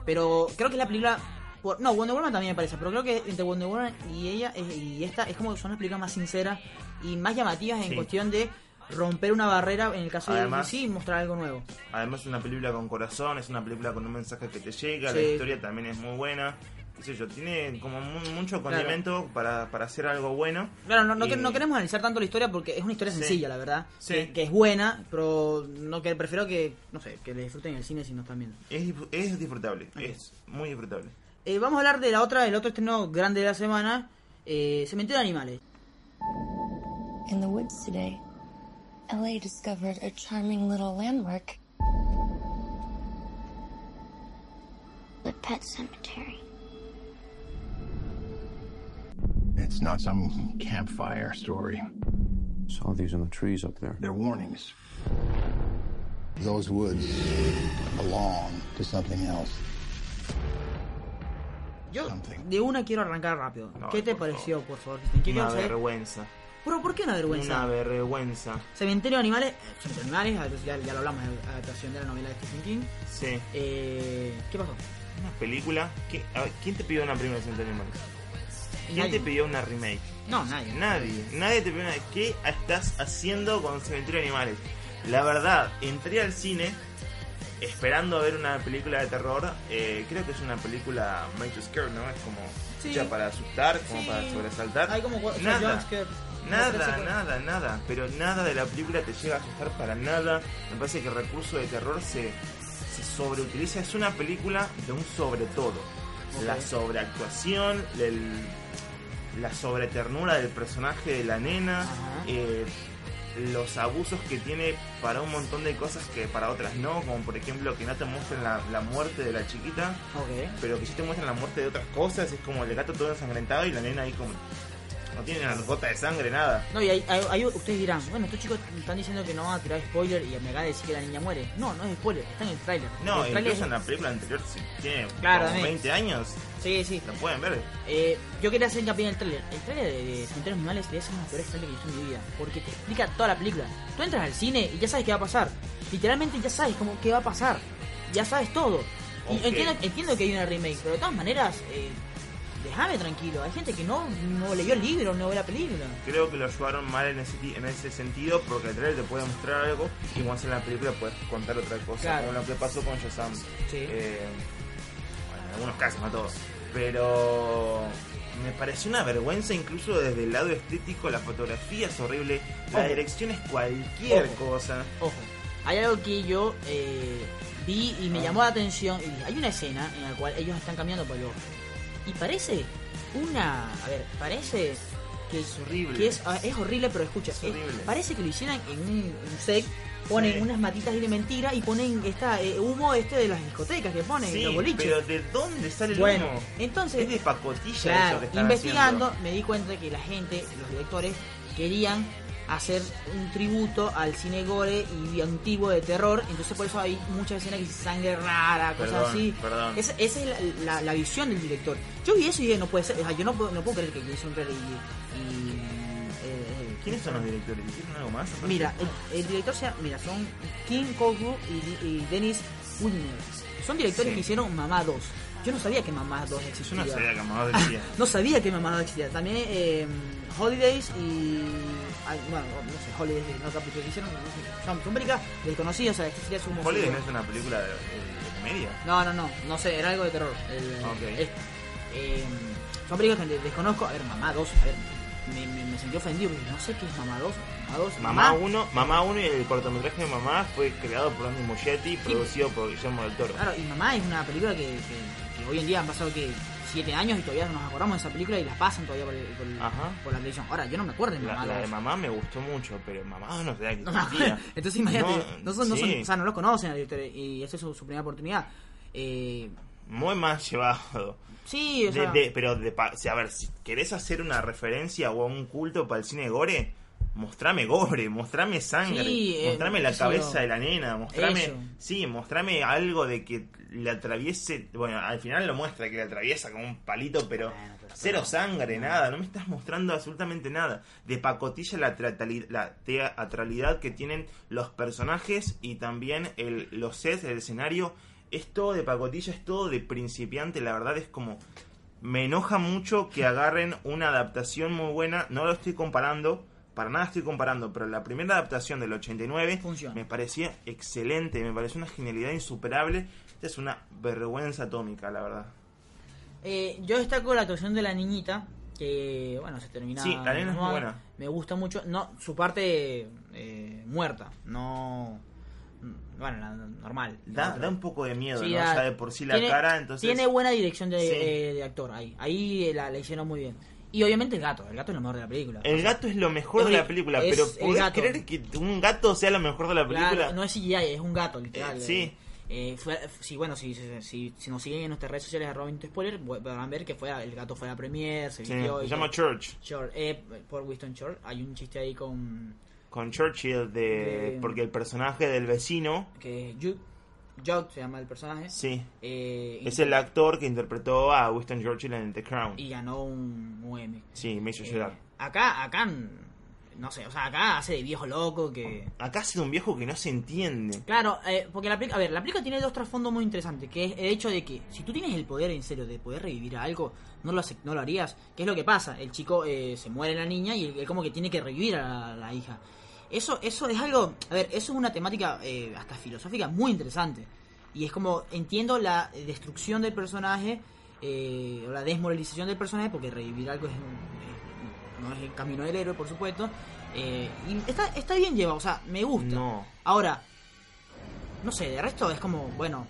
pero creo que es la película. por- no, Wonder Woman también me parece, pero creo que entre Wonder Woman y ella eh, y esta es como que son las películas más sinceras y más llamativas en Sí. cuestión de romper una barrera en el caso Además- de DC y mostrar algo nuevo. Además es una película con corazón, es una película con un mensaje que te llega, la historia también es muy buena. Qué sé yo, tiene como mu- mucho condimento para, para hacer algo bueno. Claro, no, no, Y- que- no queremos analizar tanto la historia porque es una historia Sí. sencilla, la verdad. Sí. Que, que es buena, pero no que prefiero que, no sé, que le disfruten en el cine si no están viendo. Es, dif- es disfrutable, Ok. es muy disfrutable. Eh, vamos a hablar de la otra, el otro estreno grande de la semana, eh, Cementerio de Animales. In the woods today, LA discovered a charming little landmark. The pet cemetery. It's not some campfire story. Saw these in the trees up there. They're warnings. Those woods belong to something else. Yo Something. de una quiero arrancar rápido. No, ¿Qué te por pareció, por favor? ¿Qué Una vergüenza. Pero ¿por qué una vergüenza? Una vergüenza. Cementerio de Animales, eh, Cementerio de Animales, ya, ya lo hablamos, la adaptación de la novela de Stephen King. Sí. Eh, ¿Qué pasó? Una película. que- a ver, ¿Quién te pidió una primera de Animales? ¿Quién Nadie. te pidió una remake? No, nadie. Nadie. Nadie te pidió una. ¿Qué estás haciendo con Cementerio de Animales? La verdad, entré al cine esperando ver una película de terror. eh, creo que es una película Made to Scare, ¿no? Es como Sí. hecha para asustar, como Sí. para sobresaltar. Hay como nada, nada, nada, nada. Pero nada de la película te llega a asustar para nada. Me parece que el recurso de terror se, se sobreutiliza. Es una película de un sobre todo. La sobreactuación, el- la sobreternura del personaje de la nena, eh, los abusos que tiene para un montón de cosas que para otras no, como por ejemplo que no te muestren la, la muerte de la chiquita, pero que sí te muestran la muerte de otras cosas, es como el gato todo ensangrentado y la nena ahí como no tiene una gota de sangre, nada. No, y ahí, ustedes dirán, bueno, estos chicos están diciendo que no van a tirar spoiler y me acaba de decir que la niña muere. No, no es spoiler, está en el tráiler. No, el tráiler incluso en es- la película anterior, si tiene Claro, como sí. 20 años, Sí, sí. lo pueden ver. Eh, yo quería hacer hincapié en el tráiler. El tráiler de, de Cementerio de Animales es uno de los peores trailers que he visto en mi vida. Porque te explica toda la película. Tú entras al cine y ya sabes qué va a pasar. Literalmente ya sabes cómo qué va a pasar. Ya sabes todo. Entiendo, entiendo que hay una remake, pero de todas maneras, eh, déjame tranquilo. Hay gente que no, no leyó el libro, no ve la película. Creo que lo ayudaron mal en ese, en ese sentido porque el trailer te puede mostrar algo y cuando haces la película puedes contar otra cosa, Claro. como lo que pasó con Shazam. Sí. Eh, bueno, en algunos casos, no todos. Pero me pareció una vergüenza incluso desde el lado estético, la fotografía es horrible, la Ojo. dirección es cualquier Ojo. cosa. Ojo, hay algo que yo eh, vi y me Ah. llamó la atención. Y dije, hay una escena en la cual ellos están caminando por bosque. Y parece una. A ver, parece que Es horrible. que es, ah, es horrible, pero escucha, Es es- horrible. parece que lo hicieran en un, un set. Ponen Sí. unas matitas de mentira y ponen esta eh, humo este de las discotecas que ponen, Sí, los boliches. pero ¿de dónde sale el bueno, humo? entonces Es de pacotilla Claro, eso que están investigando haciendo. me di cuenta de que la gente, los directores, querían hacer un tributo al cine gore y antiguo de terror, entonces por eso hay muchas escenas que dicen sangre rara, cosas Perdón, así. perdón. Esa, esa es la, la- la visión del director. Yo vi eso y dije, no puede ser, o sea, yo no puedo, no puedo creer que Jason Reilly y... y, eh, ¿Quiénes son los directores? ¿Hicieron algo más? Mira, el, el director sea, mira, son Kim Kogu y, y Dennis Wilner. Son directores Sí. que hicieron Mamá 2. Yo no sabía que Mamá 2 Yo existía. no sabía que Amador decía. [LAUGHS] No sabía que Mamá 2 existía. También eh, Holidays y. bueno, no sé, Holidays, no capítulo que hicieron. No sé, son, películas desconocidas, o sea, este sería su Holiday no es una película de, de- comedia. No, no, no, no sé, era algo de terror. El, Ok. este. Eh, son películas que de- desconozco. A ver, Mamá 2, a ver, me, me, me sentí ofendido porque no sé qué es Mamá 2. Mamá 2, Mamá 1, Mamá 1 y el cortometraje de Mamá fue creado por Andy Muschietti producido por Guillermo del Toro. Claro, y Mamá es una película que, que- que hoy en día han pasado que siete años y todavía no nos acordamos de esa película y las pasan todavía por, el- por el- por la televisión. Ahora, yo no me acuerdo de La, Mamá la de 2. Mamá me gustó mucho, pero Mamá no sé qué No. [LAUGHS] Entonces imagínate, no, No, son, no son- o sea, no lo conocen y esa es su, su primera oportunidad. Eh, Muy más llevado. sí, o De- sea, de- pero, de, a ver, si querés hacer una referencia o un culto para el cine gore, mostrame gore, mostrame sangre, Sí, eh, mostrame la cabeza de la nena, mostrame, Eso. sí, mostrame algo de que le atraviese, bueno, al final lo muestra que le atraviesa como un palito, pero Bueno, pero- cero sangre, nada, no me estás mostrando absolutamente nada. De pacotilla la, la teatralidad que tienen los personajes y también el, los sets, el escenario, es todo de pacotilla, es todo de principiante, la verdad es como me enoja mucho que agarren una adaptación muy buena. No lo estoy comparando, para nada estoy comparando, pero la primera adaptación del 89 Funciona. me parecía excelente, me pareció una genialidad insuperable. Esta es una vergüenza atómica, la verdad. eh, yo destaco la actuación de la niñita, que bueno, se termina. Sí, la nena es muy buena. Me gusta mucho, no, su parte eh, muerta, no. Bueno, la normal. Da, La- da un poco de miedo, Sí, ¿no? da- O sea, de por sí la tiene- cara, entonces... Tiene buena dirección de, Sí. eh, de actor ahí. Ahí la, la hicieron muy bien. Y obviamente el gato. El gato es lo mejor de la película. El gato es lo mejor Es de la el- película, pero ¿podés creer que un gato sea lo mejor de la película? Claro, no es CGI, es un gato, literal. Eh, sí. Eh, fue, sí, bueno, si, si, si- nos siguen en nuestras redes sociales, arroba Into spoiler, podrán ver que fue, el gato fue a la premier, se Sí, vistió se llama todo. Church. Short, eh, por Winston Short. Hay un chiste ahí con Con Churchill, de, De- porque el personaje del vecino, que es Jude, Jude se llama el personaje. sí, Eh, es el actor que interpretó a Winston Churchill en The Crown. y ganó un, un Emmy. Sí, me hizo Eh, llorar. acá, acá, no sé, o sea, acá hace de viejo loco que... Acá ha sido un viejo que no se entiende. Claro, eh, porque la película, a ver, la película tiene dos trasfondos muy interesantes, que es el hecho de que si tú tienes el poder en serio de poder revivir a algo, no lo, hace- no lo harías. ¿Qué es lo que pasa? El chico eh, se muere la niña y él, como que tiene que revivir a la, la hija. Eso, eso es algo, a ver, eso es una temática eh, hasta filosófica muy interesante. Y es como, entiendo la destrucción del personaje, eh, o la desmoralización del personaje, porque revivir algo es, es- no es el camino del héroe, por supuesto. eh, y está, está bien llevado, o sea, me gusta. No. Ahora, no sé, de resto es como, bueno.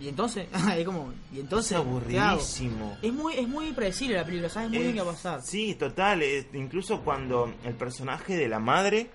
Y entonces, [LAUGHS] es como, y entonces. Es aburridísimo. Es muy, es muy predecible la película, sabes muy bien qué va a pasar. Sí, total. incluso cuando el personaje de la madre.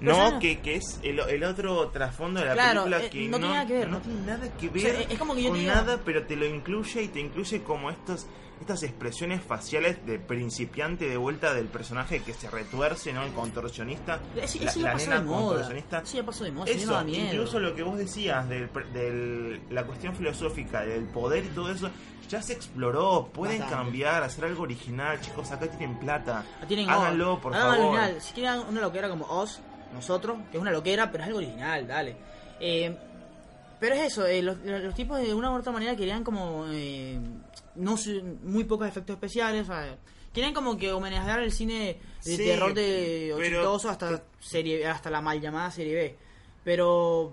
Pero No, que, que es el, el otro trasfondo de la Claro, película eh, que no tiene nada que ver, no ¿no? tiene nada que O ver sea, es como que yo con nada, pero te lo incluye y te incluye como estos estas expresiones faciales de principiante de vuelta del personaje que se retuerce, ¿no? El contorsionista, la, ese ya la pasó nena de moda. contorsionista. Ese ya pasó de moda, no Eso, incluso lo que vos decías de del, la cuestión filosófica, del poder y todo eso, ya se exploró. Pueden Bastante. cambiar, hacer algo original, chicos. Acá tienen plata. Tienen Háganlo, por favor. original. Si quieren una loquera como Oz, nosotros, que es una loquera, pero es algo original, dale. Eh, pero es eso, eh, los, los tipos de una u otra manera querían como eh, no muy pocos efectos especiales, o sea, querían como que homenajear el cine de Sí, terror de ochentoso hasta serie hasta la mal llamada serie B. Pero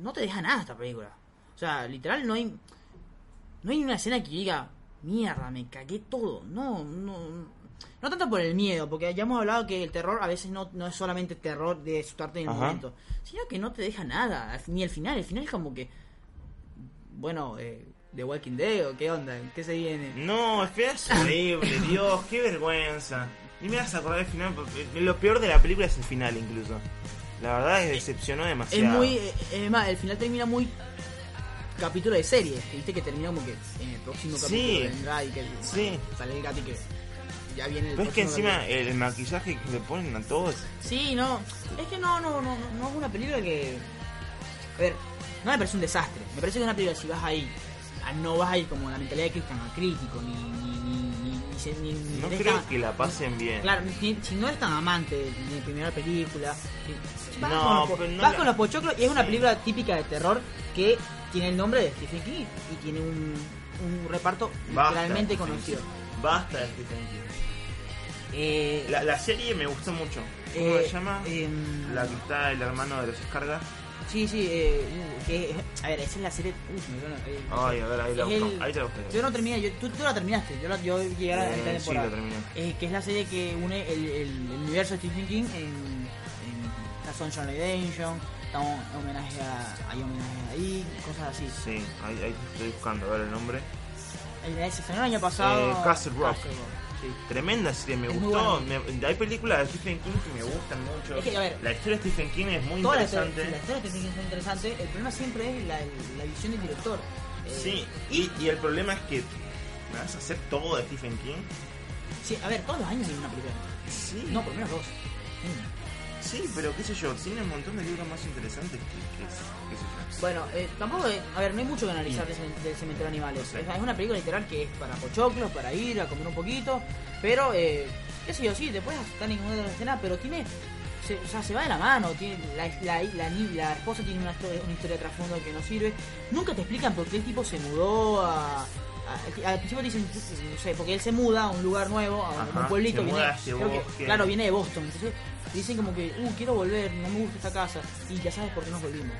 no te deja nada esta película. O sea, literal no hay no hay una escena que diga mierda, me cagué todo. No, no, no tanto por el miedo, porque ya hemos hablado que el terror a veces no, no es solamente terror de asustarte en el Ajá. momento, sino que no te deja nada, ni el final. El final es como que, bueno, eh, The Walking Dead o qué onda, ¿qué se viene? No, el final es horrible, [LAUGHS] Dios, qué vergüenza. Ni me vas a acordar del final, lo peor de la película es el final incluso. La verdad es que decepcionó demasiado. Es muy, es más, el final termina muy capítulo de serie, que viste que termina como que en el próximo Sí. capítulo vendrá y que Sí. sale el gato y que ya viene el Pero es que encima el, el maquillaje que le ponen a todos. Sí, no, es que no, no, no, no, no es una película que... A ver, no me parece un desastre, me parece que es una película si vas ahí, ah, no vas ahí como la mentalidad de Christian a crítico, ni... ni, ni, ni, ni se- ni- ni No creo tan- que la pasen bien. Claro, si, si no eres tan amante de primera película, vas, No, con, los, no vas la- con los pochoclos y es una Sí. película típica de terror que tiene el nombre de Stephen King y tiene un, un reparto Basta, literalmente conocido. Basta de Stephen King. Eh, La, la serie me gustó mucho. ¿Cómo eh, se llama? em, La que está el hermano de los descargas. Sí, sí, eh, que, a ver, esa es la serie. Uh, eh, Ay, a ver, ahí la el- Ahí te la busqué. Yo no terminé, yo, tú, tú la terminaste, yo, la, yo llegué a la Eh, mitad sí, temporada. la terminé. Eh, que es la serie que une el, el- el universo de Stephen King en, en la Sunshine Redemption, un homenaje a, hay homenajes ahí, cosas así. Sí, ahí, ahí estoy buscando, a ver el nombre. El, se el año pasado. Eh, Castle Rock. Sí. Tremenda serie, me Es gustó. Me- hay películas de Stephen King que me gustan mucho. Es que, a ver, la historia de Stephen King es muy Toda interesante. la historia de Stephen King es interesante, el problema siempre es la, la visión del director. Eh, Sí, y, y el problema es que me vas a hacer todo de Stephen King. sí, a ver, todos los años hay una película. Sí, No, por lo menos dos. Mm. Sí, pero qué sé yo, tiene un montón de libros más interesantes que, que sé yo. Bueno, eh, tampoco, eh, a ver, no hay mucho que analizar del cemen- del cementerio de animales. Es, es una película literal que es para pochoclos, para ir a comer un poquito, pero, eh, qué sé yo, sí, asustar en ninguna de las escenas, pero tiene, se, o sea, se va de la mano, tiene, la, la, la, esposa tiene una, historia- una historia de trasfondo que no sirve, nunca te explican por qué el tipo se mudó a... al principio dicen, no sé, porque él se muda a un lugar nuevo, a un- Ajá, un pueblito, viene, creo que- claro, viene de Boston, entonces dicen como que, uh, quiero volver, no me gusta esta casa, y ya sabes por qué nos volvimos.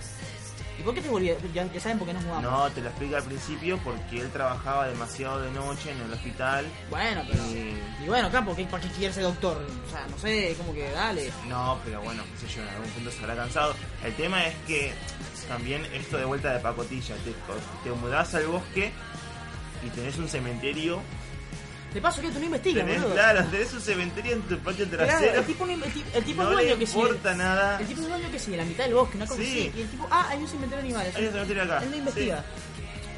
¿Y por qué te volví? Ya, ya saben por qué nos mudamos. No, te lo explica al principio porque él trabajaba demasiado de noche en el hospital. Bueno, pero. Y- Y bueno, claro, porque ¿para qué quiere ser doctor? O sea, no sé, como que dale. No, pero bueno, qué sé yo, en algún punto se habrá cansado. El tema es que también esto de vuelta de pacotilla, te, te mudás al bosque y tenés un cementerio. De paso, que tú no investigas, Tenés, boludo. claro, tenés un cementerio en tu patio Claro, trasero. el tipo, no- el, ti- el tipo no es dueño que sí. importa nada. El tipo es dueño que sí, en la mitad del bosque, una cosa Sí. Y el tipo, ah, hay un cementerio de animales. Hay un cementerio acá. Él no investiga.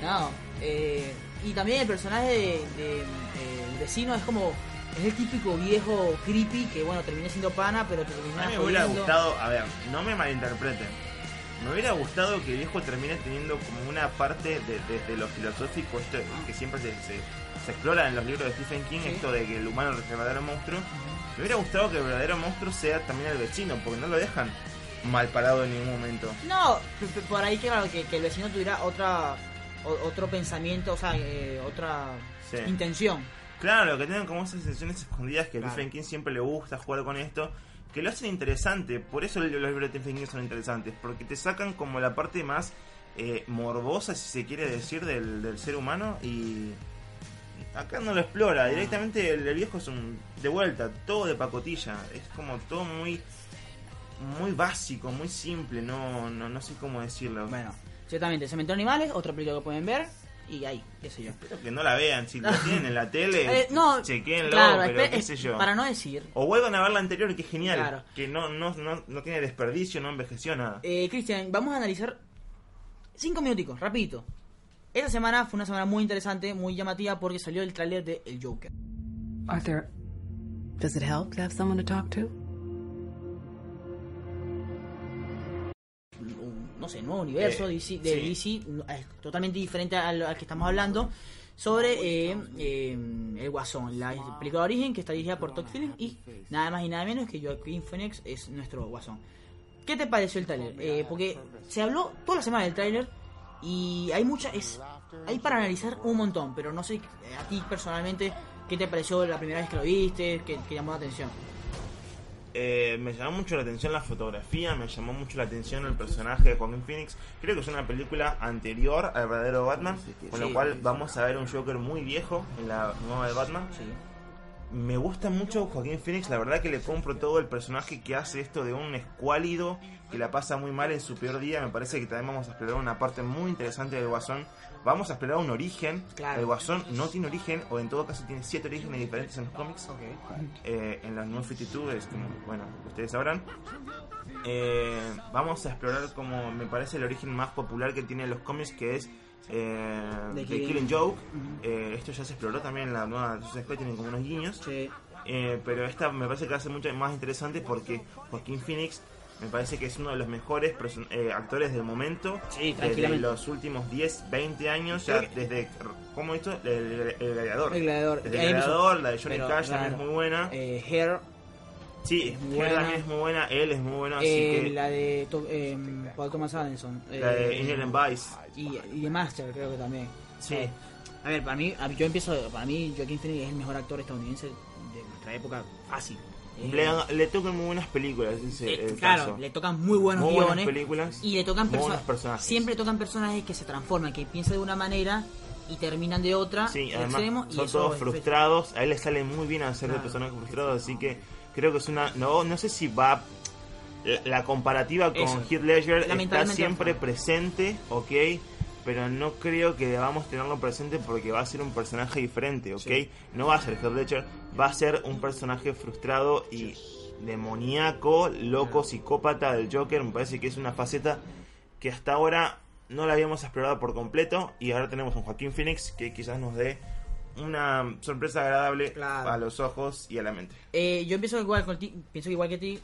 No, eh, y también el personaje de, de, vecino es como. Es el típico viejo creepy que, bueno, termina siendo pana, pero te termina A mí me hubiera gustado, a ver, no me malinterpreten. Me hubiera gustado que el viejo termine teniendo como una parte de, de- de lo filosófico, esto que siempre se, se, se explora en los libros de Stephen King, Sí. esto de que el humano es el verdadero monstruo. Me hubiera gustado que el verdadero monstruo sea también el vecino, porque no lo dejan mal parado en ningún momento. No, por ahí claro que, que el vecino tuviera otra o- otro pensamiento, o sea, eh, otra Sí. intención. Claro, que tengan como esas sesiones escondidas que a. Stephen King siempre le gusta jugar con esto, que lo hacen interesante. Por eso los Stephen King son interesantes, porque te sacan como la parte más eh, morbosa, si se quiere decir, del, ser humano y acá no lo explora. Directamente el, viejo es un de vuelta, todo de pacotilla. Es como todo muy muy básico, muy simple, no, no, no sé cómo decirlo. Bueno, ciertamente, Cementerio Animales, otra película que pueden ver y ahí, qué sé yo. Espero que no la vean, si la [LAUGHS] tienen en la tele, Eh, no, chequenlo, claro, pero qué sé yo. para no decir. O vuelvan a ver la anterior, que es genial. Claro. Que no, no, no, no tiene desperdicio, no envejeció nada. Eh, Cristian, vamos a analizar cinco minuticos, rapidito. Esta semana fue una semana muy interesante, muy llamativa porque salió el tráiler de El Joker. Arthur, does it help to have someone to talk to? No sé, nuevo universo Eh, DC, de sí. DC, es totalmente diferente al, al que estamos hablando, sobre eh, eh, El Guasón, la película de origen que está dirigida por Todd Phillips y nada más y nada menos que Joaquin Phoenix es nuestro Guasón. ¿Qué te pareció el tráiler? Eh, porque se habló toda la semana del tráiler y hay mucha es hay para analizar un montón, pero no sé a ti personalmente qué te pareció la primera vez que lo viste, qué, qué llamó la atención. Eh, me llamó mucho la atención la fotografía, me llamó mucho la atención el personaje de Joaquin Phoenix. Creo que es una película anterior al verdadero Batman, con lo cual vamos a ver un Joker muy viejo en la nueva de Batman. Me gusta mucho Joaquín Phoenix, la verdad que le compro todo el personaje que hace esto de un escuálido que la pasa muy mal en su peor día. Me parece que también vamos a explorar una parte muy interesante del Guasón. Vamos a explorar un origen. Claro. El Guasón no tiene origen, o en todo caso tiene siete orígenes diferentes en los cómics. Eh, en las New 52, es como, bueno, ustedes sabrán. Eh, vamos a explorar como me parece el origen más popular que tienen los cómics, que es eh, The Killing- Killing Joke. Eh, esto ya se exploró también en la nueva Suicide Squad, tienen como unos guiños. Sí. Eh, pero esta me parece que hace mucho más interesante porque Joaquín Phoenix me parece que es uno de los mejores eh, actores del momento. Sí, desde los últimos 10, 20 años, ya Creo que- desde. ¿Cómo esto? El, el- el gladiador. El Gladiador. Desde Ahí el empezó. gladiador, la de Johnny Pero, Cash también es muy buena. Eh, Hair, sí, es muy buena. también es muy buena, él es muy bueno, así eh, que. la de To- eh, Paul Thomas Anderson. La de eh, Inherent Vice. y, y de Master creo que también. Sí. Eh, a ver, para mí, yo empiezo, para mí Joaquin Phoenix es el mejor actor estadounidense de nuestra época, fácil. Eh, Le, le tocan muy buenas películas, ese el claro, caso. le tocan muy buenos Muy guiones películas, y le tocan perso- personajes. Siempre tocan personajes que se transforman, que piensan de una manera y terminan de otra. Sí, de además extremo, son todos frustrados. A él le sale muy bien hacer de Claro. personaje frustrado, así que creo que es una. No, no sé si va. La, la comparativa con Eso. Heath Ledger está siempre presente, ok, pero no creo que debamos tenerlo presente porque va a ser un personaje diferente, ok. Sí. No va a ser Heath Ledger, va a ser un personaje frustrado y demoníaco, loco, psicópata del Joker. Me parece que es una faceta que hasta ahora no la habíamos explorado por completo y ahora tenemos un Joaquín Phoenix que quizás nos dé una sorpresa agradable Claro. a los ojos y a la mente. Eh, yo pienso igual, con ti- pienso igual que ti.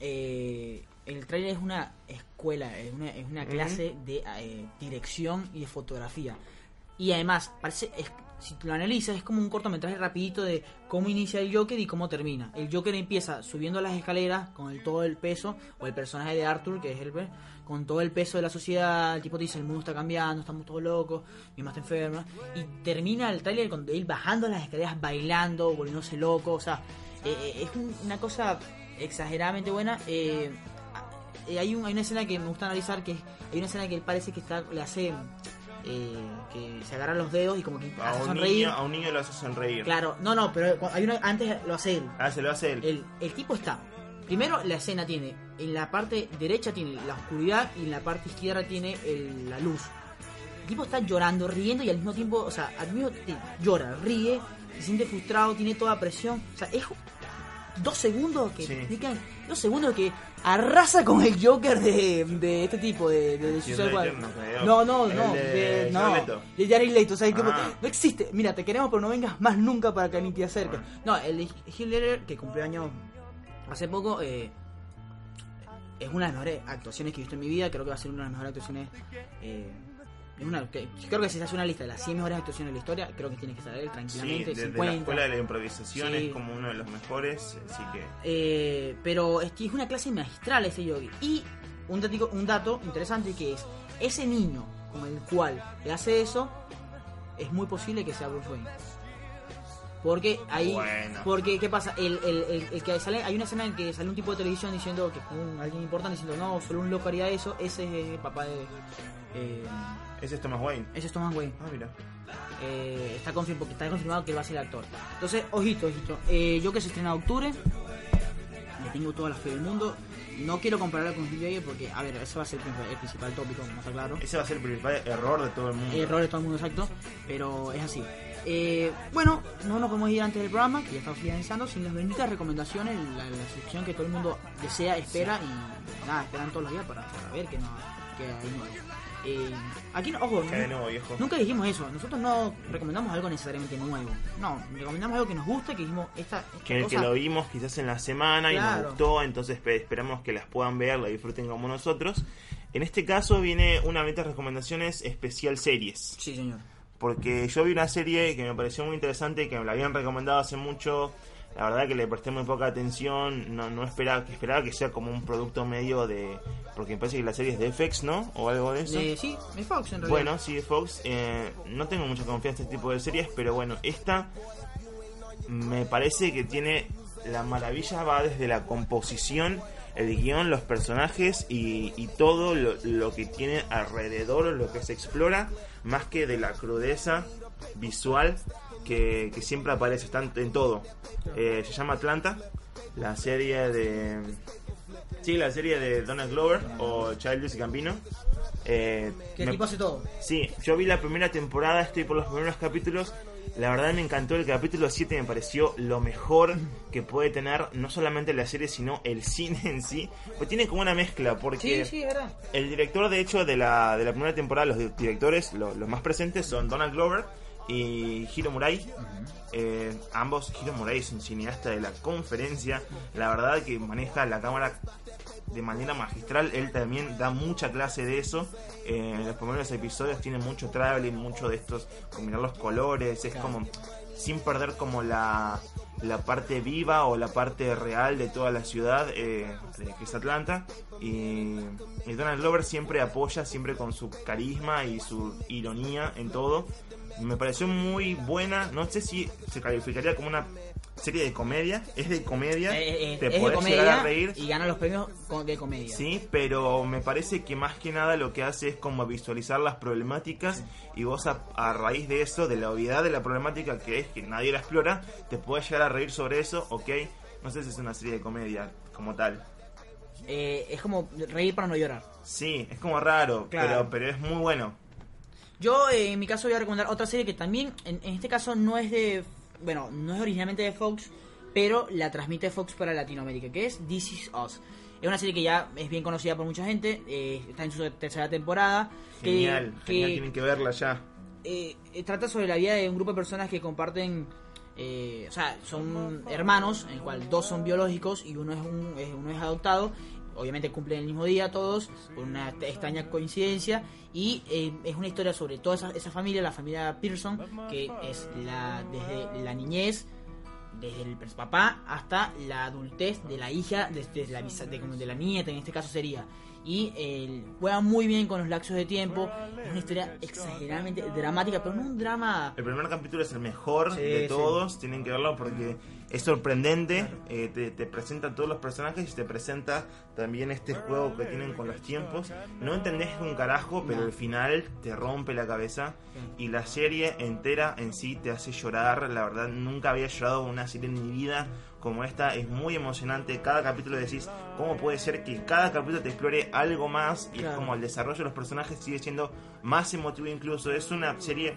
eh, el trailer es una escuela, es una, es una clase de eh, dirección y de fotografía. Y además, parece, es- si lo analizas, es como un cortometraje rapidito de cómo inicia el Joker y cómo termina. El Joker empieza subiendo las escaleras con el, todo el peso, o el personaje de Arthur, que es el pe- con todo el peso de la sociedad, el tipo te dice, el mundo está cambiando, estamos todos locos, mi mamá está enferma, y termina el tráiler con él bajando las escaleras, bailando, volviéndose loco, o sea, eh, eh, es un- una cosa exageradamente buena. eh, eh, hay, un- una escena que me gusta analizar que hay una escena que él parece que está le hace eh, que se agarra los dedos y como que A un, niño, a un niño lo hace sonreír. claro no no pero hay una antes lo hace él Ah, se lo hace él. el, el tipo está primero la escena tiene en la parte derecha tiene la oscuridad y en la parte izquierda tiene el- la luz el tipo está llorando riendo y al mismo tiempo o sea al mismo tiempo llora ríe se siente frustrado tiene toda presión o sea es dos segundos que Sí. dos segundos que arrasa con el Joker de, de este tipo de, de, de Suicide Squad. No no no de no de Jared Leto o sea, como- Ah. no existe. Mira te queremos pero no vengas más nunca para que ni te acerques no el Ledger que cumplió años hace poco eh, es una de las mejores actuaciones que he visto en mi vida. Creo que va a ser una de las mejores actuaciones eh, una, que- creo que si se hace una lista de las 100 mejores actuaciones de la historia creo que tiene que estar él Sí, tranquilamente desde 50 la escuela de la improvisación Sí. es como uno de los mejores, así que... Eh, pero es, es una clase magistral este yogi. Y un, datico- un dato interesante que es, ese niño con el cual le hace eso, es muy posible que sea Bruce Wayne. Porque ahí, Bueno. porque ¿qué pasa? El, el, el, el que sale, hay una escena en que sale un tipo de televisión diciendo que es un, alguien importante diciendo no, solo un loco haría eso, ese es el papá de, eh, Ese es Thomas Wayne. ese es Thomas Wayne. Ah, mira. Eh, está, confirmado, está confirmado que él va a ser el actor. Entonces, ojito, ojito. Eh, yo que se estrena en octubre, le tengo toda la fe del mundo. No quiero compararlo con Ledger porque, a ver, ese va a ser el principal- el principal tópico, como está claro. Ese va a ser el principal error de todo el mundo. Error de todo el mundo exacto, pero es así. Eh, bueno, no nos podemos ir antes del programa, que ya estamos finalizando, sin las benditas recomendaciones, la, la sección que todo el mundo desea, espera y nada, esperan todos los días para, para ver que, no, que hay nuevo. Eh, aquí, ojo, ¿Qué hay de nuevo, viejo? Nunca dijimos eso, nosotros no recomendamos algo necesariamente nuevo. No, recomendamos algo que nos gusta, que dijimos, esta, esta Que, lo vimos quizás en la semana y nos gustó, entonces espe- esperamos que las puedan ver, la disfruten como nosotros. En este caso viene una meta de recomendaciones especial series. Sí, señor. Porque yo vi una serie que me pareció muy interesante, que me la habían recomendado hace mucho. La verdad que le presté muy poca atención, no, no esperaba, que esperaba que sea como un producto medio de... Porque me parece que la serie es de FX, ¿no? O algo de eso. De- sí, de Fox en realidad. Bueno, sí, Fox. eh, no tengo mucha confianza en este tipo de series, pero bueno, esta me parece que tiene la maravilla va desde la composición, el guion, los personajes y, y todo lo, lo que tiene alrededor, lo que se explora, más que de la crudeza visual que, que siempre aparece, está en, en todo. Eh, se llama Atlanta, la serie de... Sí, la serie de Donald Glover o Childish Gambino. Eh, Que me- tipo hace todo. Sí, yo vi la primera temporada, estoy por los primeros capítulos. La verdad me encantó el capítulo 7, me pareció lo mejor que puede tener no solamente la serie, sino el [LAUGHS] cine en sí. Pues tiene como una mezcla, porque Sí, el director, de hecho, de la, de la primera temporada, los di- directores, lo- los más presentes son Donald Glover y Hiro Murai. Eh, ambos, Hiro Murai es un cineasta de la conferencia. La verdad que maneja la cámara de manera magistral. Él también da mucha clase de eso. Eh, en los primeros episodios tiene mucho traveling, mucho de estos, combinar los colores. Es como sin perder como la, la parte viva o la parte real de toda la ciudad eh, que es Atlanta. Y, y Donald Glover siempre apoya, siempre con su carisma y su ironía en todo. Me pareció muy buena. No sé si se calificaría como una serie de comedia. Es de comedia. Eh, eh, Te podés comedia llegar a reír. y gana los premios de comedia. Sí, pero me parece que más que nada lo que hace es como visualizar las problemáticas y vos a, a raíz de eso, de la obviedad de la problemática que es que nadie la explora, te puedes llegar a reír sobre eso, ok. No sé si es una serie de comedia como tal. Eh, es como reír para no llorar. Sí, es como raro, Claro. pero, pero es muy bueno. Yo, eh, en mi caso, voy a recomendar otra serie que también, en, en este caso, no es de. Bueno, no es originalmente de Fox, pero la transmite Fox para Latinoamérica, que es This Is Us. Es una serie que ya es bien conocida por mucha gente, eh, está en su tercera temporada. que- Genial, que, genial, tienen que verla ya. eh, trata sobre la vida de un grupo de personas que comparten, eh, o sea, son hermanos, en el cual dos son biológicos y uno es un, es- uno es adoptado. Obviamente cumplen el mismo día todos, por una extraña coincidencia. Y eh, es una historia sobre toda esa, esa familia, la familia Pearson, que es la desde la niñez, desde el papá hasta la adultez de la hija, desde la, de, de la nieta en este caso sería. Y eh, juega muy bien con los lapsos de tiempo. Es una historia exageradamente dramática, pero no un drama. El primer capítulo es el mejor Sí, de sí. todos, tienen que verlo porque es sorprendente, eh, te, te presenta todos los personajes y te presenta también este juego que tienen con los tiempos. No entendés un carajo, pero No. el final te rompe la cabeza y la serie entera en sí te hace llorar. La verdad, nunca había llorado una serie en mi vida como esta, es muy emocionante. Cada capítulo decís, ¿cómo puede ser que cada capítulo te explore algo más? Y es como el desarrollo de los personajes sigue siendo más emotivo incluso. Es una serie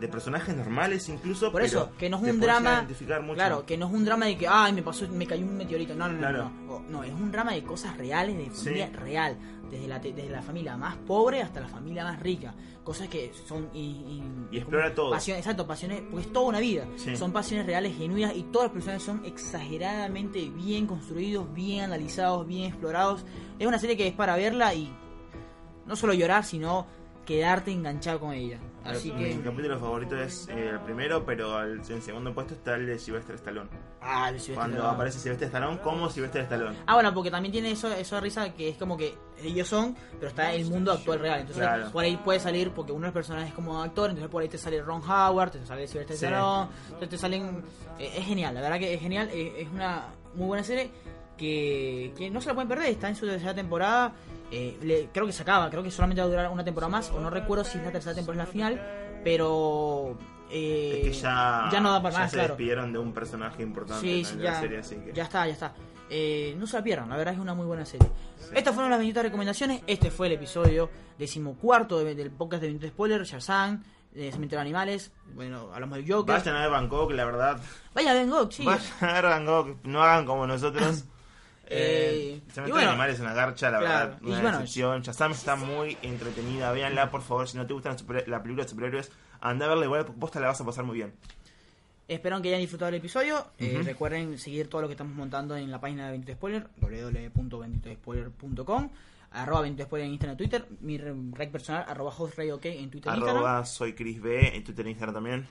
de personajes normales incluso. Por pero eso, que no es un drama. identificar mucho. Claro, que no es un drama de que, ay, me pasó, me cayó un meteorito. No, no, no. Claro. No, no. Es un drama de cosas reales, de familia Sí. real. Desde la, desde la familia más pobre hasta la familia más rica. Cosas que son. Y, y- Y explora todo. Pasiones, exacto, pasiones. Porque es toda una vida. Sí. Son pasiones reales, genuinas. Y todas las personas son exageradamente bien construidos, bien analizados, bien explorados. Es una serie que es para verla y. No solo llorar, sino quedarte enganchado con ella. Así Mi que. capítulo favorito es eh, el primero, pero al- en segundo puesto está el de Sylvester Stallone. Ah, el Sylvester Cuando Stallone. aparece Sylvester Stallone como Sylvester Stallone. Ah, bueno, porque también tiene eso, eso de risa que es como que ellos son, pero está el mundo actual real. Entonces, Claro. por ahí puede salir, porque uno de los personajes es como actor, entonces por ahí te sale Ron Howard, te sale Sylvester Sí. Stallone, entonces te salen. eh, es genial, la verdad que es genial, eh, es una muy buena serie que, que no se la pueden perder, está en su tercera temporada. Eh, le- creo que se acaba, creo que solamente va a durar una temporada más, o no recuerdo si es la tercera temporada es la final, pero. eh, es que ya, ya no da para ya más, se claro. despidieron de un personaje importante Sí, en sí, la ya, serie, así que... ya está, ya está. Eh, no se la pierdan, la verdad es una muy buena serie. Estas fueron las 28 recomendaciones. Este fue el episodio decimocuarto de- del podcast de 28 Spoiler, Shazam, de Cementerio de Animales. Bueno, hablamos del Joker. Vayan a ver Bangkok, la verdad. Vaya, Ben Gogh, sí. Vayan a ver Bangkok, no hagan como nosotros. [LAUGHS] Eh, y Cementerio bueno, de Animales es una garcha, la claro, verdad, una bueno, decepción. Shazam está muy entretenida, véanla por favor. Si no te gustan la película de superhéroes, anda a verla igual, vos te la vas a pasar muy bien. Espero que hayan disfrutado del episodio. Eh, recuerden seguir todo lo que estamos montando en la página de 28 Spoiler, www.28spoiler.com. Arroba 28 Spoiler en Instagram y Twitter. Mi re- rec personal, arroba hostrayok en Twitter e Instagram. Arroba soy Chris B, en Twitter e Instagram también.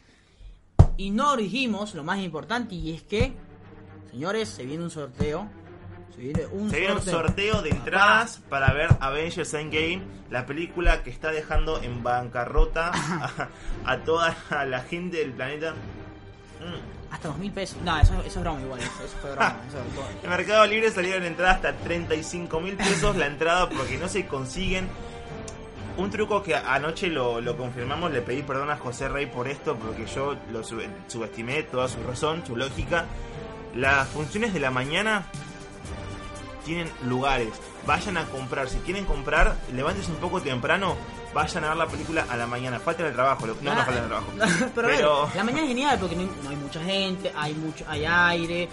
Y no dijimos lo más importante y es que, señores, se viene un sorteo. Se viene un Se viene un sorteo. de entradas para ver Avengers Endgame, la película que está dejando en bancarrota a, a toda la gente del planeta. Mm. Hasta dos mil pesos. No, eso, eso es broma igual. Eso, eso fue broma. Eso, En Mercado Libre salieron entradas hasta 35 mil pesos la entrada porque no se consiguen. Un truco que anoche lo, lo confirmamos, le pedí perdón a José Rey por esto porque yo lo sub- subestimé, toda su razón, su lógica. Las funciones de la mañana tienen lugares. Vayan a comprar, si quieren comprar, levantes un poco temprano, vayan a ver la película a la mañana. Falta el trabajo, lo- no, no Ah, falta el trabajo. [LAUGHS] pero, ver, la mañana es genial porque no, no hay mucha gente, hay mucho hay aire, eh,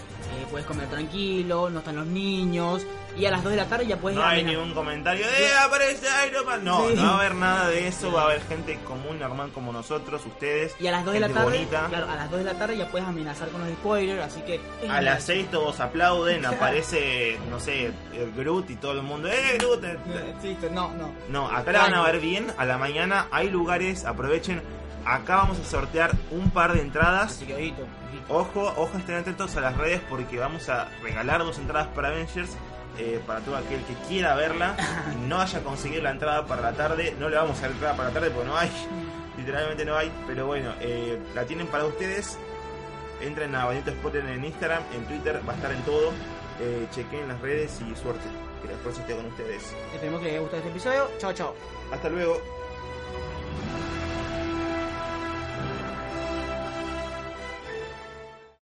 puedes comer tranquilo, no están los niños. Y a las 2 de la tarde ya puedes No ir a hay Mena. ningún comentario de "Eh, aparece Iron Man. No, Sí. no va a haber nada de eso. Va a haber gente común, normal como nosotros, ustedes. Y a las 2 de la gente tarde, bonita. claro, a las 2 de la tarde ya puedes amenazar con los spoilers, así que... A las 6 todos aplauden, [LAUGHS] aparece, no sé, el Groot y todo el mundo. ¡Eh, Groot! eh, Eh, sí, no, no. No, acá la van a ver bien. A la mañana hay lugares, aprovechen. Acá vamos a sortear un par de entradas. Así que ojito, ojito. Ojo, ojo, estén atentos a las redes porque vamos a regalar dos entradas para Avengers. Eh, para todo aquel que quiera verla y no haya conseguido la entrada para la tarde, no le vamos a dar entrada para la tarde porque no hay, [LAUGHS] literalmente no hay, pero bueno, eh, la tienen para ustedes. Entren a Bonito Spotter en Instagram, en Twitter, va a estar en todo. Eh, chequen las redes y suerte. Que la fuerza esté con ustedes. Esperemos que les haya gustado este episodio. Chao, chao. Hasta luego.